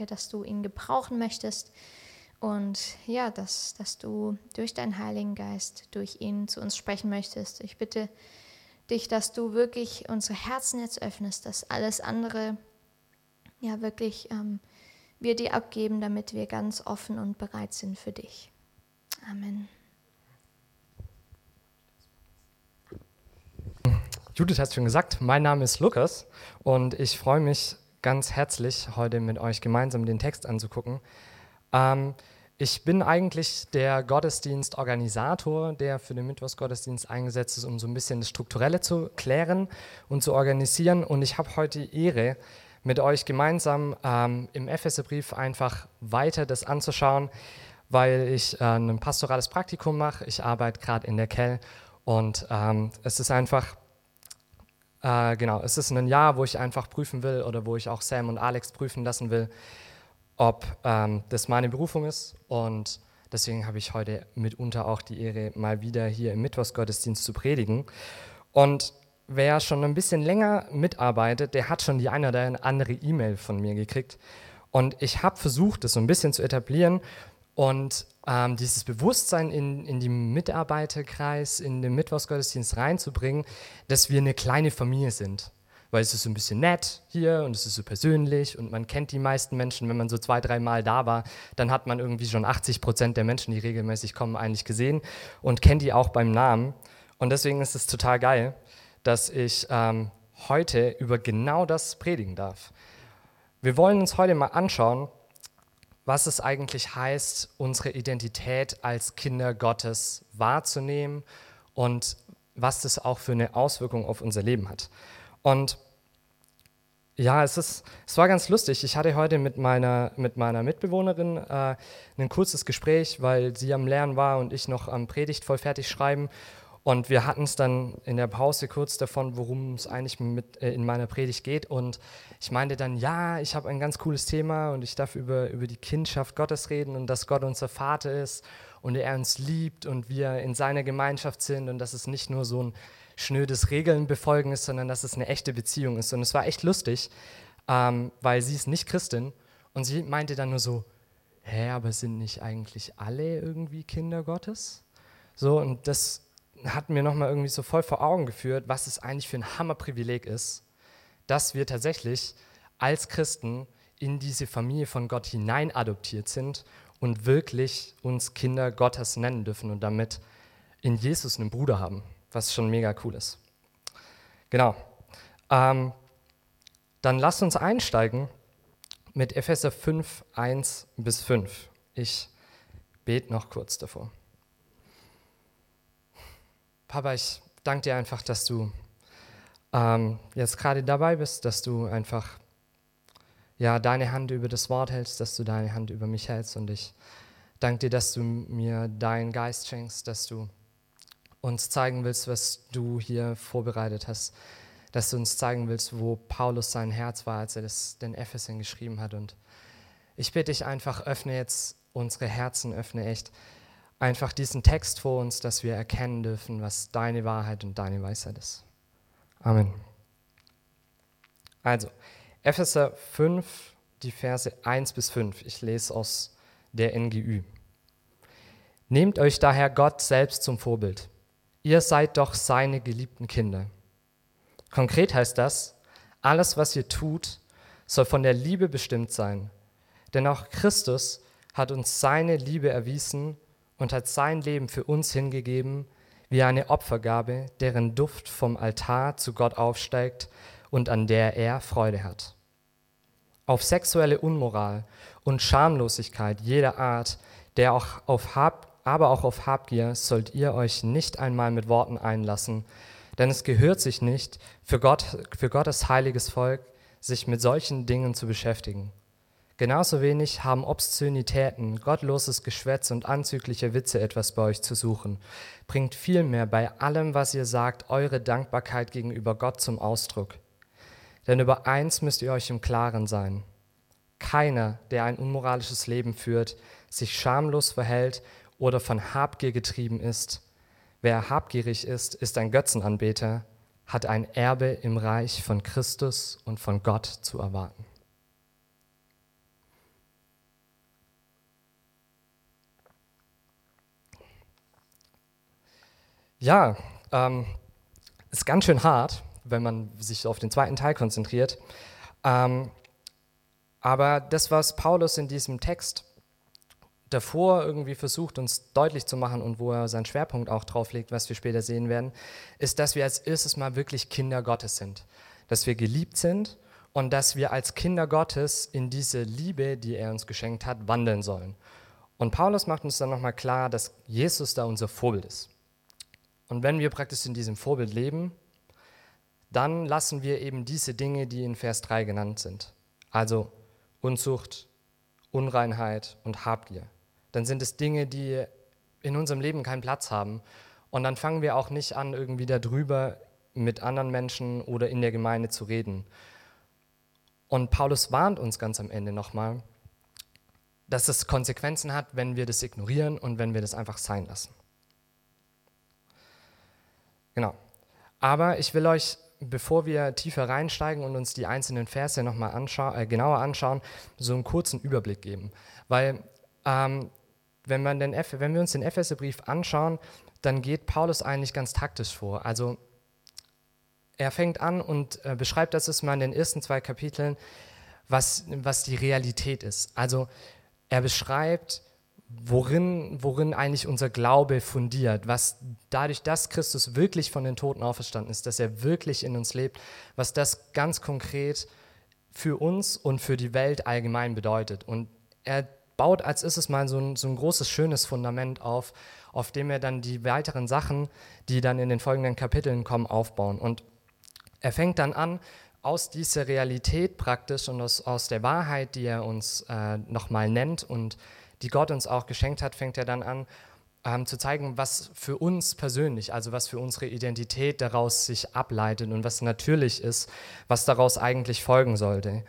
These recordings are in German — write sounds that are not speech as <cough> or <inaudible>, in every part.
danke, dass du ihn gebrauchen möchtest und ja, dass, dass du durch deinen Heiligen Geist, durch ihn zu uns sprechen möchtest. Ich bitte dich, dass du wirklich unsere Herzen jetzt öffnest, dass alles andere ja wirklich ähm, wir dir abgeben, damit wir ganz offen und bereit sind für dich. Amen. Judith hat es schon gesagt, mein Name ist Lukas und ich freue mich ganz herzlich, heute mit euch gemeinsam den Text anzugucken. Ähm, ich bin eigentlich der Gottesdienstorganisator, der für den Mittwochsgottesdienst eingesetzt ist, um so ein bisschen das Strukturelle zu klären und zu organisieren. Und ich habe heute die Ehre, mit euch gemeinsam ähm, im Epheserbrief einfach weiter das anzuschauen, weil ich äh, ein pastorales Praktikum mache. Ich arbeite gerade in der Kell und ähm, es ist einfach, äh, genau, es ist ein Jahr, wo ich einfach prüfen will oder wo ich auch Sam und Alex prüfen lassen will, ob ähm, das meine Berufung ist. Und deswegen habe ich heute mitunter auch die Ehre, mal wieder hier im Mittwochsgottesdienst zu predigen. Und wer schon ein bisschen länger mitarbeitet, der hat schon die eine oder andere E-Mail von mir gekriegt. Und ich habe versucht, das so ein bisschen zu etablieren und ähm, dieses Bewusstsein in, in den Mitarbeiterkreis, in den Mittwochsgottesdienst reinzubringen, dass wir eine kleine Familie sind weil es ist so ein bisschen nett hier und es ist so persönlich und man kennt die meisten Menschen. Wenn man so zwei, dreimal da war, dann hat man irgendwie schon 80 Prozent der Menschen, die regelmäßig kommen, eigentlich gesehen und kennt die auch beim Namen. Und deswegen ist es total geil, dass ich ähm, heute über genau das predigen darf. Wir wollen uns heute mal anschauen, was es eigentlich heißt, unsere Identität als Kinder Gottes wahrzunehmen und was das auch für eine Auswirkung auf unser Leben hat. Und ja, es, ist, es war ganz lustig. Ich hatte heute mit meiner, mit meiner Mitbewohnerin äh, ein kurzes Gespräch, weil sie am Lernen war und ich noch am Predigt voll fertig schreiben. Und wir hatten es dann in der Pause kurz davon, worum es eigentlich mit, äh, in meiner Predigt geht. Und ich meinte dann, ja, ich habe ein ganz cooles Thema und ich darf über, über die Kindschaft Gottes reden und dass Gott unser Vater ist und er uns liebt und wir in seiner Gemeinschaft sind und dass es nicht nur so ein schnödes Regeln befolgen ist, sondern dass es eine echte Beziehung ist. Und es war echt lustig, ähm, weil sie ist nicht Christin und sie meinte dann nur so, hä, aber sind nicht eigentlich alle irgendwie Kinder Gottes? So, und das hat mir nochmal irgendwie so voll vor Augen geführt, was es eigentlich für ein Hammerprivileg ist, dass wir tatsächlich als Christen in diese Familie von Gott hinein adoptiert sind und wirklich uns Kinder Gottes nennen dürfen und damit in Jesus einen Bruder haben was schon mega cool ist. Genau. Ähm, dann lasst uns einsteigen mit Epheser 5, 1 bis 5. Ich bete noch kurz davor. Papa, ich danke dir einfach, dass du ähm, jetzt gerade dabei bist, dass du einfach ja, deine Hand über das Wort hältst, dass du deine Hand über mich hältst. Und ich danke dir, dass du mir deinen Geist schenkst, dass du uns zeigen willst, was du hier vorbereitet hast, dass du uns zeigen willst, wo Paulus sein Herz war, als er das den Ephesen geschrieben hat. Und ich bitte dich einfach, öffne jetzt unsere Herzen, öffne echt einfach diesen Text vor uns, dass wir erkennen dürfen, was deine Wahrheit und deine Weisheit ist. Amen. Also, Epheser 5, die Verse 1 bis 5. Ich lese aus der NGÜ. Nehmt euch daher Gott selbst zum Vorbild ihr seid doch seine geliebten Kinder. Konkret heißt das, alles, was ihr tut, soll von der Liebe bestimmt sein. Denn auch Christus hat uns seine Liebe erwiesen und hat sein Leben für uns hingegeben, wie eine Opfergabe, deren Duft vom Altar zu Gott aufsteigt und an der er Freude hat. Auf sexuelle Unmoral und Schamlosigkeit jeder Art, der auch auf Hab aber auch auf Habgier sollt ihr euch nicht einmal mit Worten einlassen, denn es gehört sich nicht, für, Gott, für Gottes heiliges Volk sich mit solchen Dingen zu beschäftigen. Genauso wenig haben Obszönitäten, gottloses Geschwätz und anzügliche Witze etwas bei euch zu suchen. Bringt vielmehr bei allem, was ihr sagt, eure Dankbarkeit gegenüber Gott zum Ausdruck. Denn über eins müsst ihr euch im Klaren sein. Keiner, der ein unmoralisches Leben führt, sich schamlos verhält oder von Habgier getrieben ist. Wer habgierig ist, ist ein Götzenanbeter, hat ein Erbe im Reich von Christus und von Gott zu erwarten. Ja, ähm, ist ganz schön hart, wenn man sich auf den zweiten Teil konzentriert. Ähm, aber das, was Paulus in diesem Text davor irgendwie versucht, uns deutlich zu machen und wo er seinen Schwerpunkt auch drauf legt, was wir später sehen werden, ist, dass wir als erstes mal wirklich Kinder Gottes sind. Dass wir geliebt sind und dass wir als Kinder Gottes in diese Liebe, die er uns geschenkt hat, wandeln sollen. Und Paulus macht uns dann nochmal klar, dass Jesus da unser Vorbild ist. Und wenn wir praktisch in diesem Vorbild leben, dann lassen wir eben diese Dinge, die in Vers 3 genannt sind, also Unzucht, Unreinheit und Habgier, dann sind es Dinge, die in unserem Leben keinen Platz haben. Und dann fangen wir auch nicht an, irgendwie darüber mit anderen Menschen oder in der Gemeinde zu reden. Und Paulus warnt uns ganz am Ende nochmal, dass es Konsequenzen hat, wenn wir das ignorieren und wenn wir das einfach sein lassen. Genau. Aber ich will euch, bevor wir tiefer reinsteigen und uns die einzelnen Verse nochmal anscha äh, genauer anschauen, so einen kurzen Überblick geben. Weil ähm, wenn, man den wenn wir uns den Epheserbrief anschauen, dann geht Paulus eigentlich ganz taktisch vor. Also er fängt an und äh, beschreibt das ist mal in den ersten zwei Kapiteln, was, was die Realität ist. Also er beschreibt, worin, worin eigentlich unser Glaube fundiert, was dadurch, dass Christus wirklich von den Toten auferstanden ist, dass er wirklich in uns lebt, was das ganz konkret für uns und für die Welt allgemein bedeutet. Und er baut als ist es mal so ein, so ein großes, schönes Fundament auf, auf dem er dann die weiteren Sachen, die dann in den folgenden Kapiteln kommen, aufbauen. Und er fängt dann an, aus dieser Realität praktisch und aus, aus der Wahrheit, die er uns äh, nochmal nennt und die Gott uns auch geschenkt hat, fängt er dann an, ähm, zu zeigen, was für uns persönlich, also was für unsere Identität daraus sich ableitet und was natürlich ist, was daraus eigentlich folgen sollte.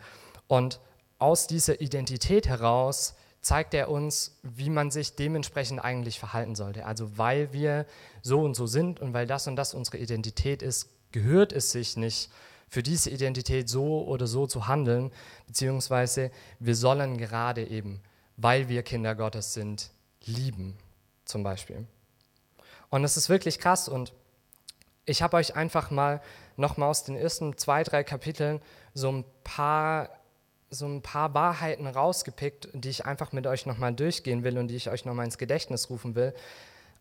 Und aus dieser Identität heraus zeigt er uns, wie man sich dementsprechend eigentlich verhalten sollte. Also weil wir so und so sind und weil das und das unsere Identität ist, gehört es sich nicht, für diese Identität so oder so zu handeln, beziehungsweise wir sollen gerade eben, weil wir Kinder Gottes sind, lieben, zum Beispiel. Und es ist wirklich krass und ich habe euch einfach mal nochmal aus den ersten zwei, drei Kapiteln so ein paar so ein paar Wahrheiten rausgepickt, die ich einfach mit euch nochmal durchgehen will und die ich euch nochmal ins Gedächtnis rufen will,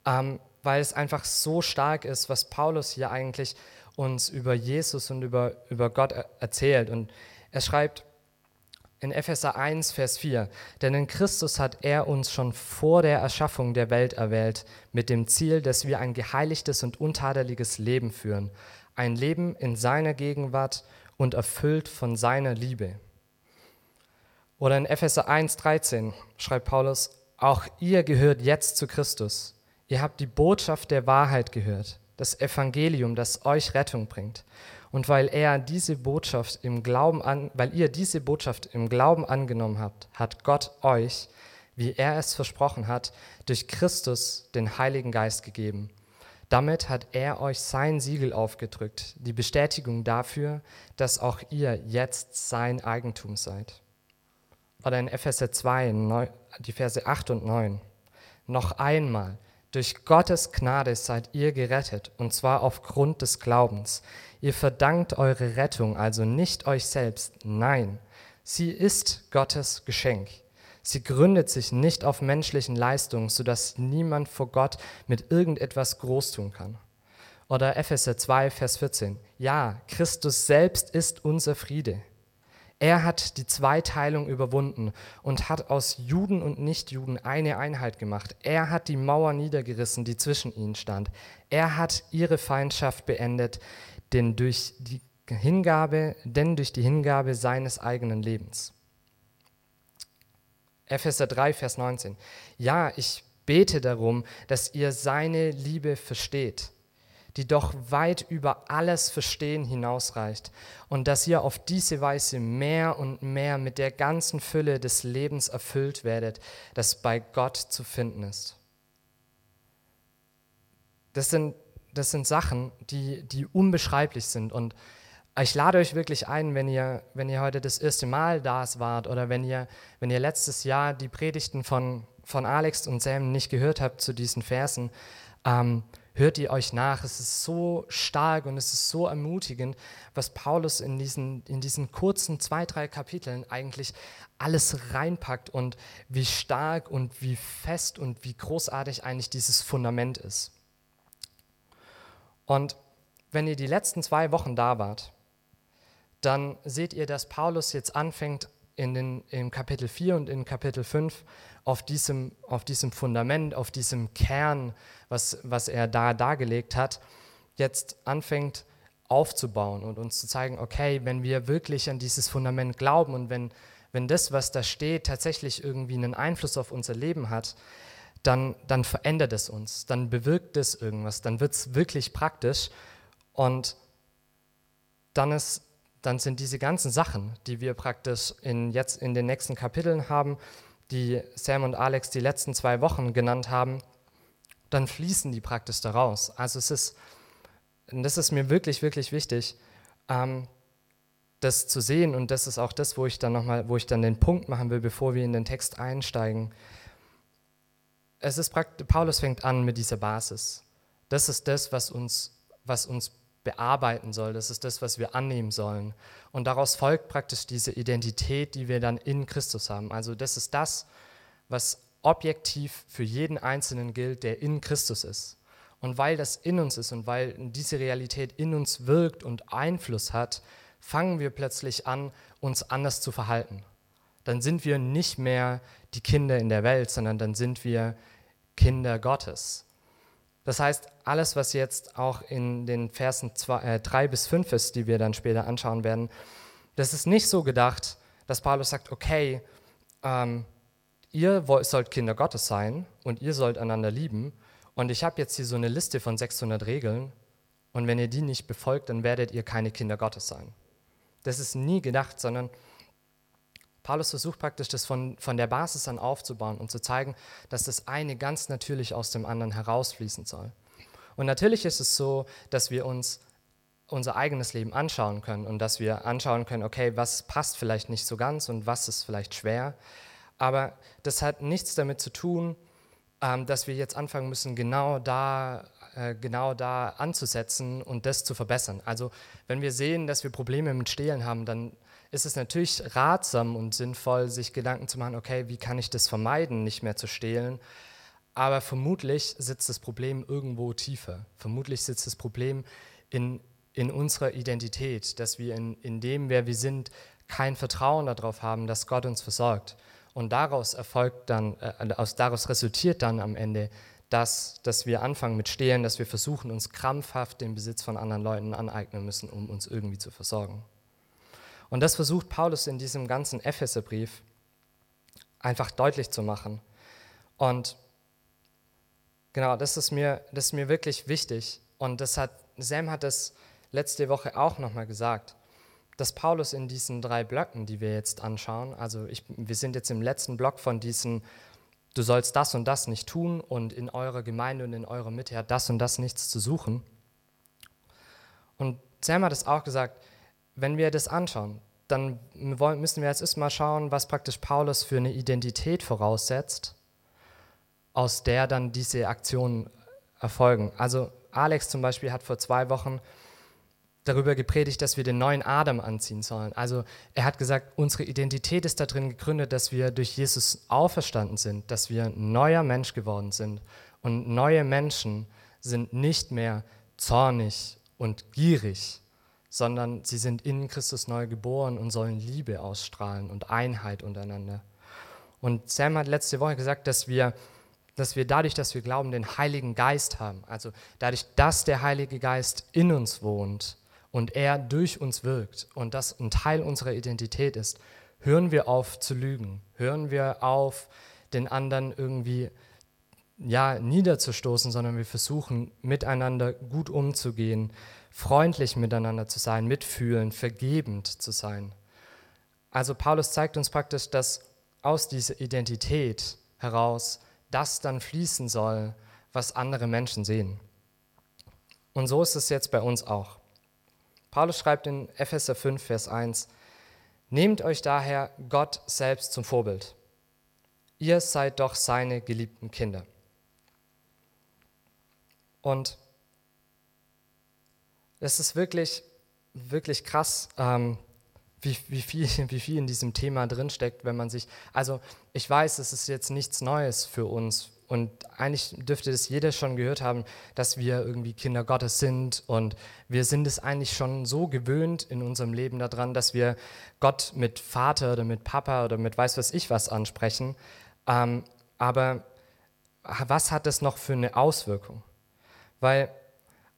ähm, weil es einfach so stark ist, was Paulus hier eigentlich uns über Jesus und über, über Gott erzählt. Und er schreibt in Epheser 1, Vers 4, denn in Christus hat er uns schon vor der Erschaffung der Welt erwählt, mit dem Ziel, dass wir ein geheiligtes und untadeliges Leben führen, ein Leben in seiner Gegenwart und erfüllt von seiner Liebe. Oder in Epheser 1,13 schreibt Paulus, auch ihr gehört jetzt zu Christus. Ihr habt die Botschaft der Wahrheit gehört, das Evangelium, das euch Rettung bringt. Und weil er diese Botschaft im Glauben an, weil ihr diese Botschaft im Glauben angenommen habt, hat Gott euch, wie er es versprochen hat, durch Christus den Heiligen Geist gegeben. Damit hat er euch sein Siegel aufgedrückt, die Bestätigung dafür, dass auch ihr jetzt sein Eigentum seid. Oder in Epheser 2, die Verse 8 und 9. Noch einmal, durch Gottes Gnade seid ihr gerettet, und zwar aufgrund des Glaubens. Ihr verdankt eure Rettung also nicht euch selbst, nein, sie ist Gottes Geschenk. Sie gründet sich nicht auf menschlichen Leistungen, sodass niemand vor Gott mit irgendetwas groß tun kann. Oder Epheser 2, Vers 14. Ja, Christus selbst ist unser Friede. Er hat die Zweiteilung überwunden und hat aus Juden und Nichtjuden eine Einheit gemacht. Er hat die Mauer niedergerissen, die zwischen ihnen stand. Er hat ihre Feindschaft beendet, denn durch die Hingabe, denn durch die Hingabe seines eigenen Lebens. Epheser 3, Vers 19. Ja, ich bete darum, dass ihr seine Liebe versteht die doch weit über alles Verstehen hinausreicht und dass ihr auf diese Weise mehr und mehr mit der ganzen Fülle des Lebens erfüllt werdet, das bei Gott zu finden ist. Das sind, das sind Sachen, die, die unbeschreiblich sind und ich lade euch wirklich ein, wenn ihr, wenn ihr heute das erste Mal da wart oder wenn ihr, wenn ihr letztes Jahr die Predigten von, von Alex und Sam nicht gehört habt zu diesen Versen, ähm, hört ihr euch nach. Es ist so stark und es ist so ermutigend, was Paulus in diesen, in diesen kurzen zwei, drei Kapiteln eigentlich alles reinpackt und wie stark und wie fest und wie großartig eigentlich dieses Fundament ist. Und wenn ihr die letzten zwei Wochen da wart, dann seht ihr, dass Paulus jetzt anfängt, in den, im Kapitel 4 und in Kapitel 5 auf diesem, auf diesem Fundament, auf diesem Kern, was, was er da dargelegt hat, jetzt anfängt aufzubauen und uns zu zeigen, okay, wenn wir wirklich an dieses Fundament glauben und wenn, wenn das, was da steht, tatsächlich irgendwie einen Einfluss auf unser Leben hat, dann, dann verändert es uns, dann bewirkt es irgendwas, dann wird es wirklich praktisch und dann ist dann sind diese ganzen Sachen, die wir praktisch in, jetzt in den nächsten Kapiteln haben, die Sam und Alex die letzten zwei Wochen genannt haben, dann fließen die praktisch daraus. Also es ist, das ist mir wirklich, wirklich wichtig, ähm, das zu sehen und das ist auch das, wo ich dann nochmal, wo ich dann den Punkt machen will, bevor wir in den Text einsteigen. Es ist praktisch, Paulus fängt an mit dieser Basis. Das ist das, was uns, was uns bearbeiten soll. Das ist das, was wir annehmen sollen. Und daraus folgt praktisch diese Identität, die wir dann in Christus haben. Also das ist das, was objektiv für jeden Einzelnen gilt, der in Christus ist. Und weil das in uns ist und weil diese Realität in uns wirkt und Einfluss hat, fangen wir plötzlich an, uns anders zu verhalten. Dann sind wir nicht mehr die Kinder in der Welt, sondern dann sind wir Kinder Gottes. Das heißt, alles, was jetzt auch in den Versen 3 äh, bis 5 ist, die wir dann später anschauen werden, das ist nicht so gedacht, dass Paulus sagt, okay, ähm, ihr wollt, sollt Kinder Gottes sein und ihr sollt einander lieben und ich habe jetzt hier so eine Liste von 600 Regeln und wenn ihr die nicht befolgt, dann werdet ihr keine Kinder Gottes sein. Das ist nie gedacht, sondern Paulus versucht praktisch, das von, von der Basis an aufzubauen und zu zeigen, dass das eine ganz natürlich aus dem anderen herausfließen soll. Und natürlich ist es so, dass wir uns unser eigenes Leben anschauen können und dass wir anschauen können, okay, was passt vielleicht nicht so ganz und was ist vielleicht schwer. Aber das hat nichts damit zu tun, ähm, dass wir jetzt anfangen müssen, genau da, äh, genau da anzusetzen und das zu verbessern. Also wenn wir sehen, dass wir Probleme mit Stehlen haben, dann ist es natürlich ratsam und sinnvoll, sich Gedanken zu machen, okay, wie kann ich das vermeiden, nicht mehr zu stehlen. Aber vermutlich sitzt das Problem irgendwo tiefer. Vermutlich sitzt das Problem in, in unserer Identität, dass wir in, in dem, wer wir sind, kein Vertrauen darauf haben, dass Gott uns versorgt. Und daraus erfolgt dann, äh, aus, daraus resultiert dann am Ende, dass, dass wir anfangen mit Stehlen, dass wir versuchen, uns krampfhaft den Besitz von anderen Leuten aneignen müssen, um uns irgendwie zu versorgen. Und das versucht Paulus in diesem ganzen Epheserbrief einfach deutlich zu machen. Und genau, das ist mir, das ist mir wirklich wichtig. Und das hat, Sam hat es letzte Woche auch nochmal gesagt, dass Paulus in diesen drei Blöcken, die wir jetzt anschauen, also ich, wir sind jetzt im letzten Block von diesen, du sollst das und das nicht tun und in eurer Gemeinde und in eurer Mitte hat das und das nichts zu suchen. Und Sam hat es auch gesagt, wenn wir das anschauen, dann müssen wir jetzt erstmal schauen, was praktisch Paulus für eine Identität voraussetzt, aus der dann diese Aktionen erfolgen. Also Alex zum Beispiel hat vor zwei Wochen darüber gepredigt, dass wir den neuen Adam anziehen sollen. Also er hat gesagt, unsere Identität ist darin gegründet, dass wir durch Jesus auferstanden sind, dass wir ein neuer Mensch geworden sind. Und neue Menschen sind nicht mehr zornig und gierig, sondern sie sind in Christus neu geboren und sollen Liebe ausstrahlen und Einheit untereinander. Und Sam hat letzte Woche gesagt, dass wir, dass wir dadurch, dass wir glauben, den Heiligen Geist haben, also dadurch, dass der Heilige Geist in uns wohnt und er durch uns wirkt und das ein Teil unserer Identität ist, hören wir auf zu lügen, hören wir auf, den anderen irgendwie ja, niederzustoßen, sondern wir versuchen miteinander gut umzugehen, freundlich miteinander zu sein, mitfühlen, vergebend zu sein. Also Paulus zeigt uns praktisch, dass aus dieser Identität heraus das dann fließen soll, was andere Menschen sehen. Und so ist es jetzt bei uns auch. Paulus schreibt in Epheser 5, Vers 1, Nehmt euch daher Gott selbst zum Vorbild. Ihr seid doch seine geliebten Kinder. Und es ist wirklich, wirklich krass, ähm, wie, wie, viel, <laughs> wie viel in diesem Thema drinsteckt, wenn man sich, also ich weiß, es ist jetzt nichts Neues für uns und eigentlich dürfte das jeder schon gehört haben, dass wir irgendwie Kinder Gottes sind und wir sind es eigentlich schon so gewöhnt in unserem Leben daran, dass wir Gott mit Vater oder mit Papa oder mit weiß was ich was ansprechen. Ähm, aber was hat das noch für eine Auswirkung? Weil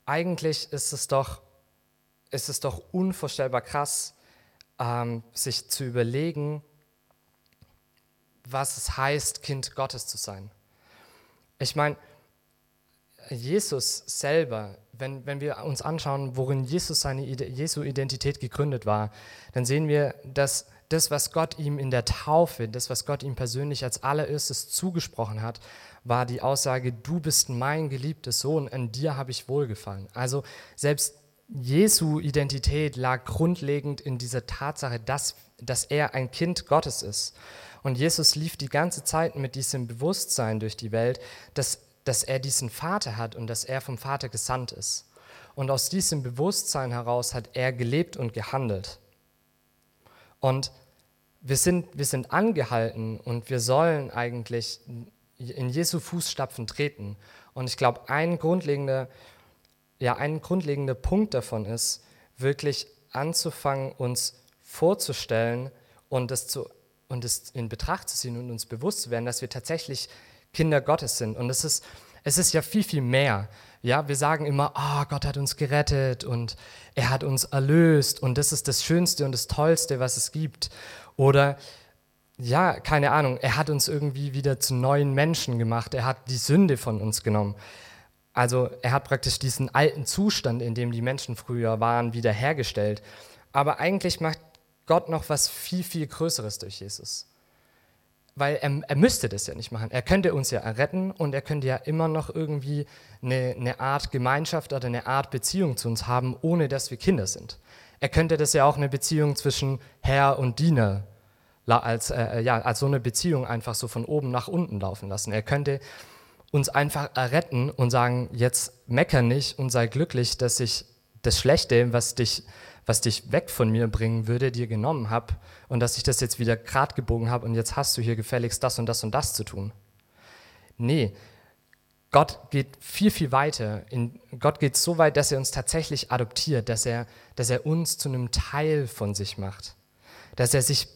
eigentlich ist es doch, ist es doch unvorstellbar krass, ähm, sich zu überlegen, was es heißt, Kind Gottes zu sein. Ich meine, Jesus selber, wenn, wenn wir uns anschauen, worin Jesus seine Jesu Identität gegründet war, dann sehen wir, dass das, was Gott ihm in der Taufe, das, was Gott ihm persönlich als allererstes zugesprochen hat, war die Aussage, du bist mein geliebter Sohn, an dir habe ich wohlgefallen. Also selbst Jesu Identität lag grundlegend in dieser Tatsache, dass, dass er ein Kind Gottes ist. Und Jesus lief die ganze Zeit mit diesem Bewusstsein durch die Welt, dass, dass er diesen Vater hat und dass er vom Vater gesandt ist. Und aus diesem Bewusstsein heraus hat er gelebt und gehandelt. Und wir sind, wir sind angehalten und wir sollen eigentlich in Jesu Fußstapfen treten. Und ich glaube, ein grundlegender ja, ein grundlegender Punkt davon ist, wirklich anzufangen, uns vorzustellen und es, und in Betracht zu ziehen und uns bewusst zu werden, dass wir tatsächlich Kinder Gottes sind. Und es ist, es ist ja viel, viel mehr. Ja, wir sagen immer, oh, Gott hat uns gerettet und er hat uns erlöst und das ist das Schönste und das Tollste, was es gibt. Oder ja, keine Ahnung, er hat uns irgendwie wieder zu neuen Menschen gemacht, er hat die Sünde von uns genommen. Also er hat praktisch diesen alten Zustand, in dem die Menschen früher waren, wiederhergestellt. Aber eigentlich macht Gott noch was viel, viel Größeres durch Jesus. Weil er, er müsste das ja nicht machen. Er könnte uns ja erretten und er könnte ja immer noch irgendwie eine, eine Art Gemeinschaft oder eine Art Beziehung zu uns haben, ohne dass wir Kinder sind. Er könnte das ja auch eine Beziehung zwischen Herr und Diener als, äh, ja, als so eine Beziehung einfach so von oben nach unten laufen lassen. Er könnte uns einfach erretten und sagen, jetzt mecker nicht und sei glücklich, dass ich das Schlechte, was dich, was dich weg von mir bringen würde, dir genommen habe und dass ich das jetzt wieder grad gebogen habe und jetzt hast du hier gefälligst das und das und das zu tun. Nee, Gott geht viel, viel weiter. In, Gott geht so weit, dass er uns tatsächlich adoptiert, dass er, dass er uns zu einem Teil von sich macht, dass er sich,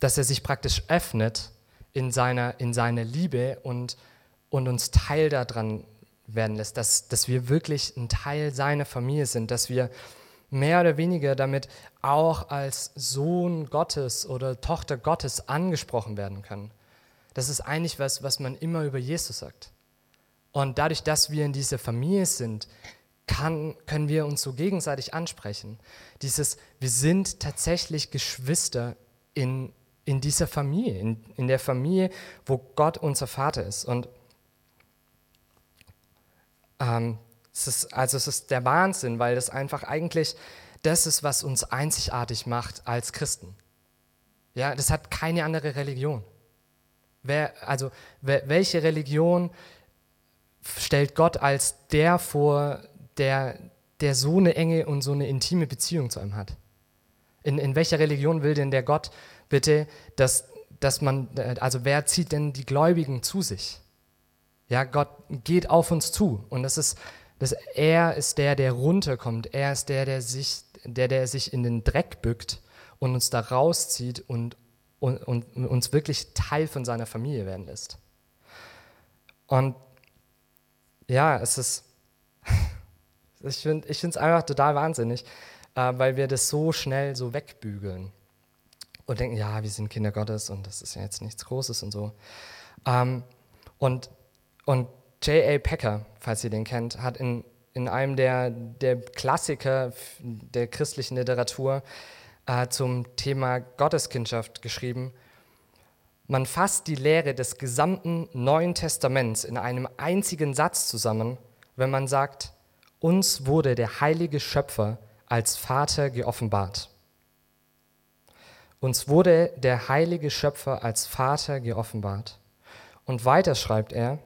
dass er sich praktisch öffnet in seiner, in seiner Liebe und und uns Teil daran werden lässt, dass, dass wir wirklich ein Teil seiner Familie sind, dass wir mehr oder weniger damit auch als Sohn Gottes oder Tochter Gottes angesprochen werden können. Das ist eigentlich was, was man immer über Jesus sagt. Und dadurch, dass wir in dieser Familie sind, kann, können wir uns so gegenseitig ansprechen. Dieses, wir sind tatsächlich Geschwister in, in dieser Familie, in, in der Familie, wo Gott unser Vater ist. Und ähm, es ist, also es ist der Wahnsinn, weil das einfach eigentlich das ist, was uns einzigartig macht als Christen. Ja, das hat keine andere Religion. Wer, also wer, welche Religion stellt Gott als der vor, der, der so eine enge und so eine intime Beziehung zu einem hat? In, in welcher Religion will denn der Gott bitte, dass, dass man, also wer zieht denn die Gläubigen zu sich? Ja, Gott geht auf uns zu und das ist, das, er ist der, der runterkommt. Er ist der, der sich, der, der sich in den Dreck bückt und uns da rauszieht und, und, und uns wirklich Teil von seiner Familie werden lässt. Und ja, es ist, <laughs> ich finde es einfach total wahnsinnig, äh, weil wir das so schnell so wegbügeln und denken, ja, wir sind Kinder Gottes und das ist ja jetzt nichts Großes und so. Ähm, und und J.A. Packer, falls ihr den kennt, hat in, in einem der, der Klassiker der christlichen Literatur äh, zum Thema Gotteskindschaft geschrieben, man fasst die Lehre des gesamten Neuen Testaments in einem einzigen Satz zusammen, wenn man sagt, uns wurde der heilige Schöpfer als Vater geoffenbart. Uns wurde der heilige Schöpfer als Vater geoffenbart. Und weiter schreibt er,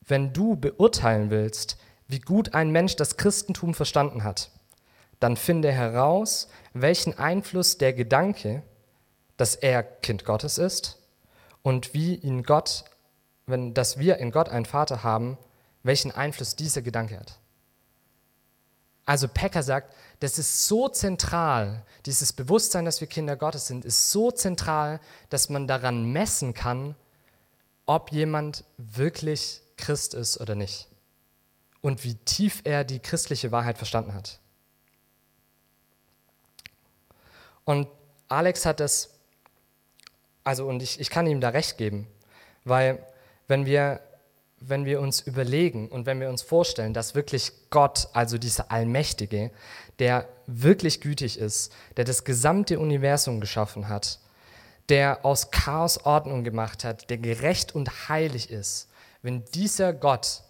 wenn du beurteilen willst, wie gut ein Mensch das Christentum verstanden hat, dann finde heraus, welchen Einfluss der Gedanke, dass er Kind Gottes ist und wie ihn Gott, wenn, dass wir in Gott einen Vater haben, welchen Einfluss dieser Gedanke hat. Also Pecker sagt, das ist so zentral, dieses Bewusstsein, dass wir Kinder Gottes sind, ist so zentral, dass man daran messen kann, ob jemand wirklich Christ ist oder nicht und wie tief er die christliche Wahrheit verstanden hat. Und Alex hat das, also und ich, ich kann ihm da recht geben, weil wenn wir, wenn wir uns überlegen und wenn wir uns vorstellen, dass wirklich Gott, also dieser Allmächtige, der wirklich gütig ist, der das gesamte Universum geschaffen hat, der aus Chaos Ordnung gemacht hat, der gerecht und heilig ist, wenn dieser Gott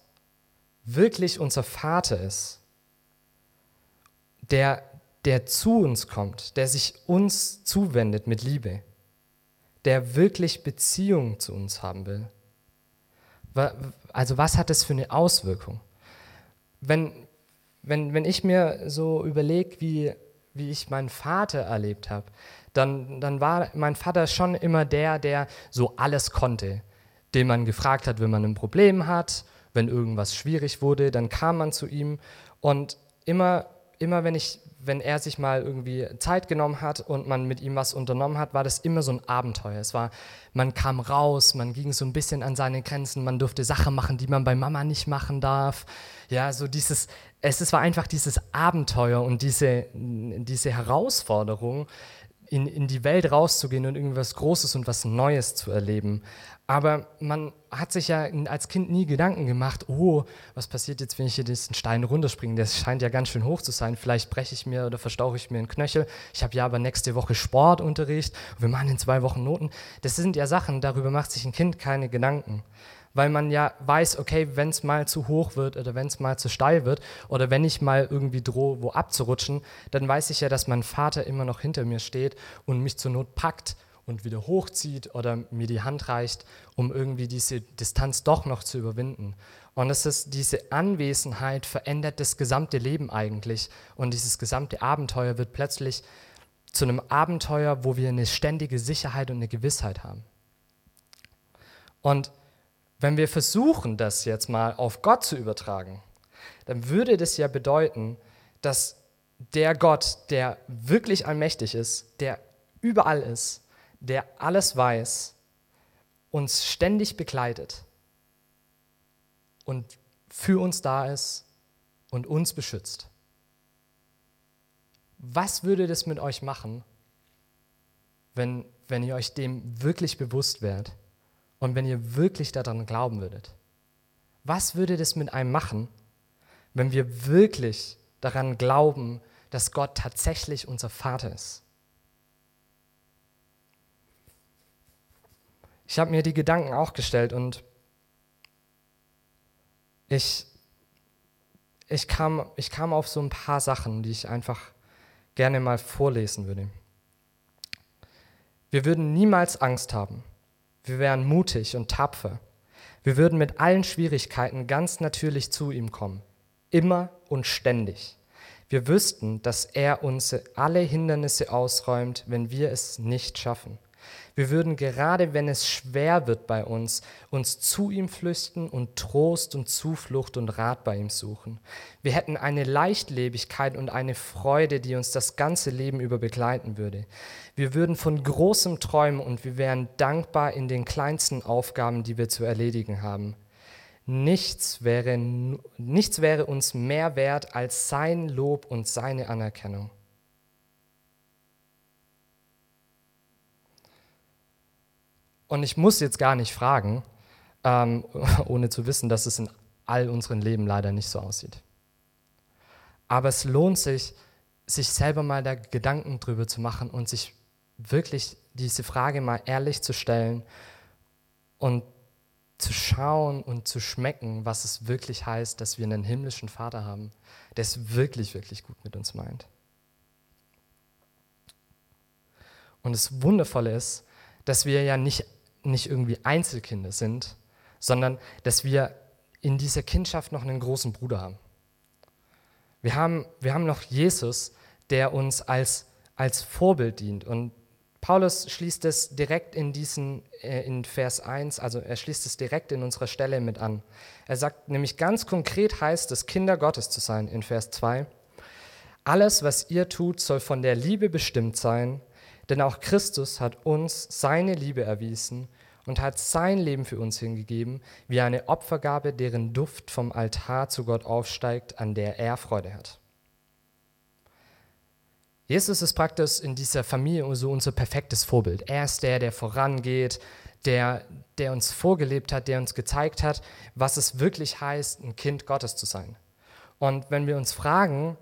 wirklich unser Vater ist, der, der zu uns kommt, der sich uns zuwendet mit Liebe, der wirklich Beziehung zu uns haben will. Also was hat das für eine Auswirkung? Wenn, wenn, wenn ich mir so überlege, wie, wie ich meinen Vater erlebt habe, dann, dann war mein Vater schon immer der, der so alles konnte, den man gefragt hat, wenn man ein Problem hat wenn irgendwas schwierig wurde, dann kam man zu ihm und immer, immer wenn ich, wenn er sich mal irgendwie Zeit genommen hat und man mit ihm was unternommen hat, war das immer so ein Abenteuer. Es war, man kam raus, man ging so ein bisschen an seine Grenzen, man durfte Sachen machen, die man bei Mama nicht machen darf. Ja, so dieses, es war einfach dieses Abenteuer und diese, diese Herausforderung, in, in die Welt rauszugehen und irgendwas Großes und was Neues zu erleben. Aber man hat sich ja als Kind nie Gedanken gemacht, oh, was passiert jetzt, wenn ich hier diesen Stein runterspringe? Der scheint ja ganz schön hoch zu sein. Vielleicht breche ich mir oder verstauche ich mir einen Knöchel. Ich habe ja aber nächste Woche Sportunterricht. Wir machen in zwei Wochen Noten. Das sind ja Sachen, darüber macht sich ein Kind keine Gedanken weil man ja weiß, okay, wenn es mal zu hoch wird oder wenn es mal zu steil wird oder wenn ich mal irgendwie drohe, wo abzurutschen, dann weiß ich ja, dass mein Vater immer noch hinter mir steht und mich zur Not packt und wieder hochzieht oder mir die Hand reicht, um irgendwie diese Distanz doch noch zu überwinden. Und es ist diese Anwesenheit verändert das gesamte Leben eigentlich und dieses gesamte Abenteuer wird plötzlich zu einem Abenteuer, wo wir eine ständige Sicherheit und eine Gewissheit haben. Und wenn wir versuchen, das jetzt mal auf Gott zu übertragen, dann würde das ja bedeuten, dass der Gott, der wirklich allmächtig ist, der überall ist, der alles weiß, uns ständig begleitet und für uns da ist und uns beschützt. Was würde das mit euch machen, wenn, wenn ihr euch dem wirklich bewusst wärt? und wenn ihr wirklich daran glauben würdet? Was würde das mit einem machen, wenn wir wirklich daran glauben, dass Gott tatsächlich unser Vater ist? Ich habe mir die Gedanken auch gestellt und ich, ich, kam, ich kam auf so ein paar Sachen, die ich einfach gerne mal vorlesen würde. Wir würden niemals Angst haben. Wir wären mutig und tapfer. Wir würden mit allen Schwierigkeiten ganz natürlich zu ihm kommen, immer und ständig. Wir wüssten, dass er uns alle Hindernisse ausräumt, wenn wir es nicht schaffen. Wir würden gerade, wenn es schwer wird bei uns, uns zu ihm flüchten und Trost und Zuflucht und Rat bei ihm suchen. Wir hätten eine Leichtlebigkeit und eine Freude, die uns das ganze Leben über begleiten würde. Wir würden von großem träumen und wir wären dankbar in den kleinsten Aufgaben, die wir zu erledigen haben. Nichts wäre, nichts wäre uns mehr wert als sein Lob und seine Anerkennung. Und ich muss jetzt gar nicht fragen, ähm, <laughs> ohne zu wissen, dass es in all unseren Leben leider nicht so aussieht. Aber es lohnt sich, sich selber mal da Gedanken drüber zu machen und sich wirklich diese Frage mal ehrlich zu stellen und zu schauen und zu schmecken, was es wirklich heißt, dass wir einen himmlischen Vater haben, der es wirklich, wirklich gut mit uns meint. Und das Wundervolle ist, dass wir ja nicht nicht irgendwie Einzelkinder sind, sondern dass wir in dieser Kindschaft noch einen großen Bruder haben. Wir haben, wir haben noch Jesus, der uns als, als Vorbild dient. Und Paulus schließt es direkt in diesen, äh, in Vers 1, also er schließt es direkt in unserer Stelle mit an. Er sagt nämlich ganz konkret heißt es, Kinder Gottes zu sein in Vers 2. Alles, was ihr tut, soll von der Liebe bestimmt sein, denn auch Christus hat uns seine Liebe erwiesen und hat sein Leben für uns hingegeben, wie eine Opfergabe, deren Duft vom Altar zu Gott aufsteigt, an der er Freude hat. Jesus ist praktisch in dieser Familie so unser perfektes Vorbild. Er ist der, der vorangeht, der, der uns vorgelebt hat, der uns gezeigt hat, was es wirklich heißt, ein Kind Gottes zu sein. Und wenn wir uns fragen,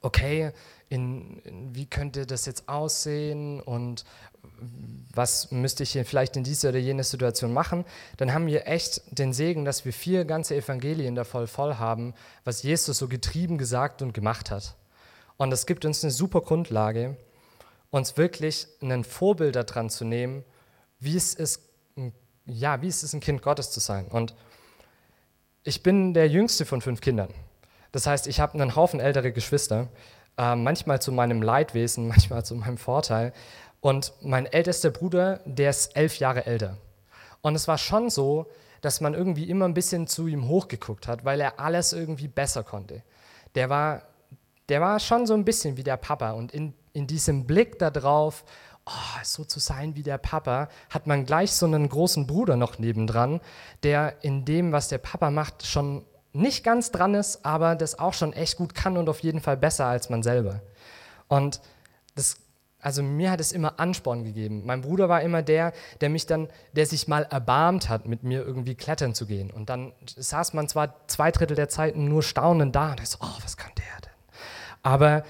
okay, in, in, wie könnte das jetzt aussehen und was müsste ich hier vielleicht in dieser oder jener Situation machen, dann haben wir echt den Segen, dass wir vier ganze Evangelien da voll voll haben, was Jesus so getrieben gesagt und gemacht hat. Und das gibt uns eine super Grundlage, uns wirklich ein Vorbild daran zu nehmen, wie es ist, ja, wie es ist, ein Kind Gottes zu sein. Und ich bin der jüngste von fünf Kindern. Das heißt, ich habe einen Haufen ältere Geschwister, äh, manchmal zu meinem Leidwesen, <laughs> manchmal zu meinem Vorteil. Und mein ältester Bruder, der ist elf Jahre älter. Und es war schon so, dass man irgendwie immer ein bisschen zu ihm hochgeguckt hat, weil er alles irgendwie besser konnte. Der war der war schon so ein bisschen wie der Papa. Und in, in diesem Blick darauf, oh, so zu sein wie der Papa, hat man gleich so einen großen Bruder noch nebendran, der in dem, was der Papa macht, schon nicht ganz dran ist, aber das auch schon echt gut kann und auf jeden Fall besser als man selber. Und das, also mir hat es immer Ansporn gegeben. Mein Bruder war immer der, der mich dann, der sich mal erbarmt hat, mit mir irgendwie klettern zu gehen. Und dann saß man zwar zwei Drittel der Zeit nur staunend da und ich so, oh, was kann der denn? Aber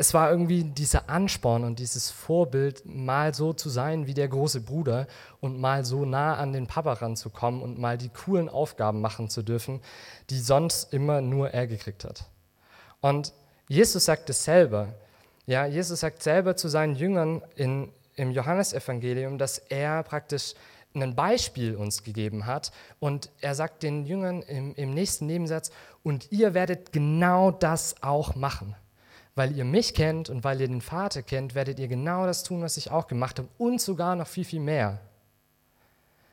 es war irgendwie dieser Ansporn und dieses Vorbild, mal so zu sein wie der große Bruder und mal so nah an den Papa ranzukommen und mal die coolen Aufgaben machen zu dürfen, die sonst immer nur er gekriegt hat. Und Jesus sagt es selber. Ja, Jesus sagt selber zu seinen Jüngern in, im Johannesevangelium, dass er praktisch ein Beispiel uns gegeben hat. Und er sagt den Jüngern im, im nächsten Nebensatz, und ihr werdet genau das auch machen weil ihr mich kennt und weil ihr den Vater kennt, werdet ihr genau das tun, was ich auch gemacht habe und sogar noch viel, viel mehr.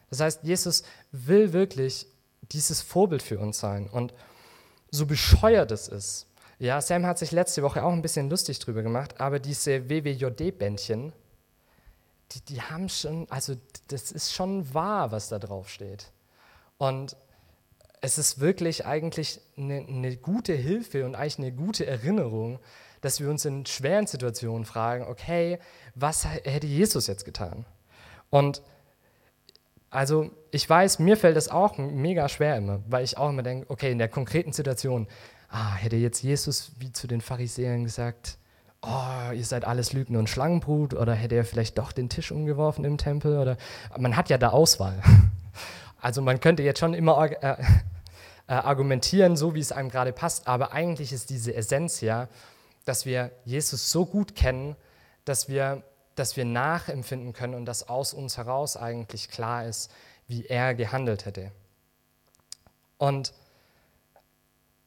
Das heißt, Jesus will wirklich dieses Vorbild für uns sein. Und so bescheuert es ist, ja, Sam hat sich letzte Woche auch ein bisschen lustig drüber gemacht, aber diese WWJD-Bändchen, die, die haben schon, also das ist schon wahr, was da drauf steht. Und es ist wirklich eigentlich eine, eine gute Hilfe und eigentlich eine gute Erinnerung, dass wir uns in schweren Situationen fragen, okay, was hätte Jesus jetzt getan? Und also ich weiß, mir fällt das auch mega schwer immer, weil ich auch immer denke, okay, in der konkreten Situation, ah, hätte jetzt Jesus wie zu den Pharisäern gesagt, oh, ihr seid alles Lügen und Schlangenbrut, oder hätte er vielleicht doch den Tisch umgeworfen im Tempel, oder man hat ja da Auswahl. <laughs> Also man könnte jetzt schon immer äh, <laughs> äh, argumentieren, so wie es einem gerade passt, aber eigentlich ist diese Essenz ja, dass wir Jesus so gut kennen, dass wir, dass wir nachempfinden können und dass aus uns heraus eigentlich klar ist, wie er gehandelt hätte. Und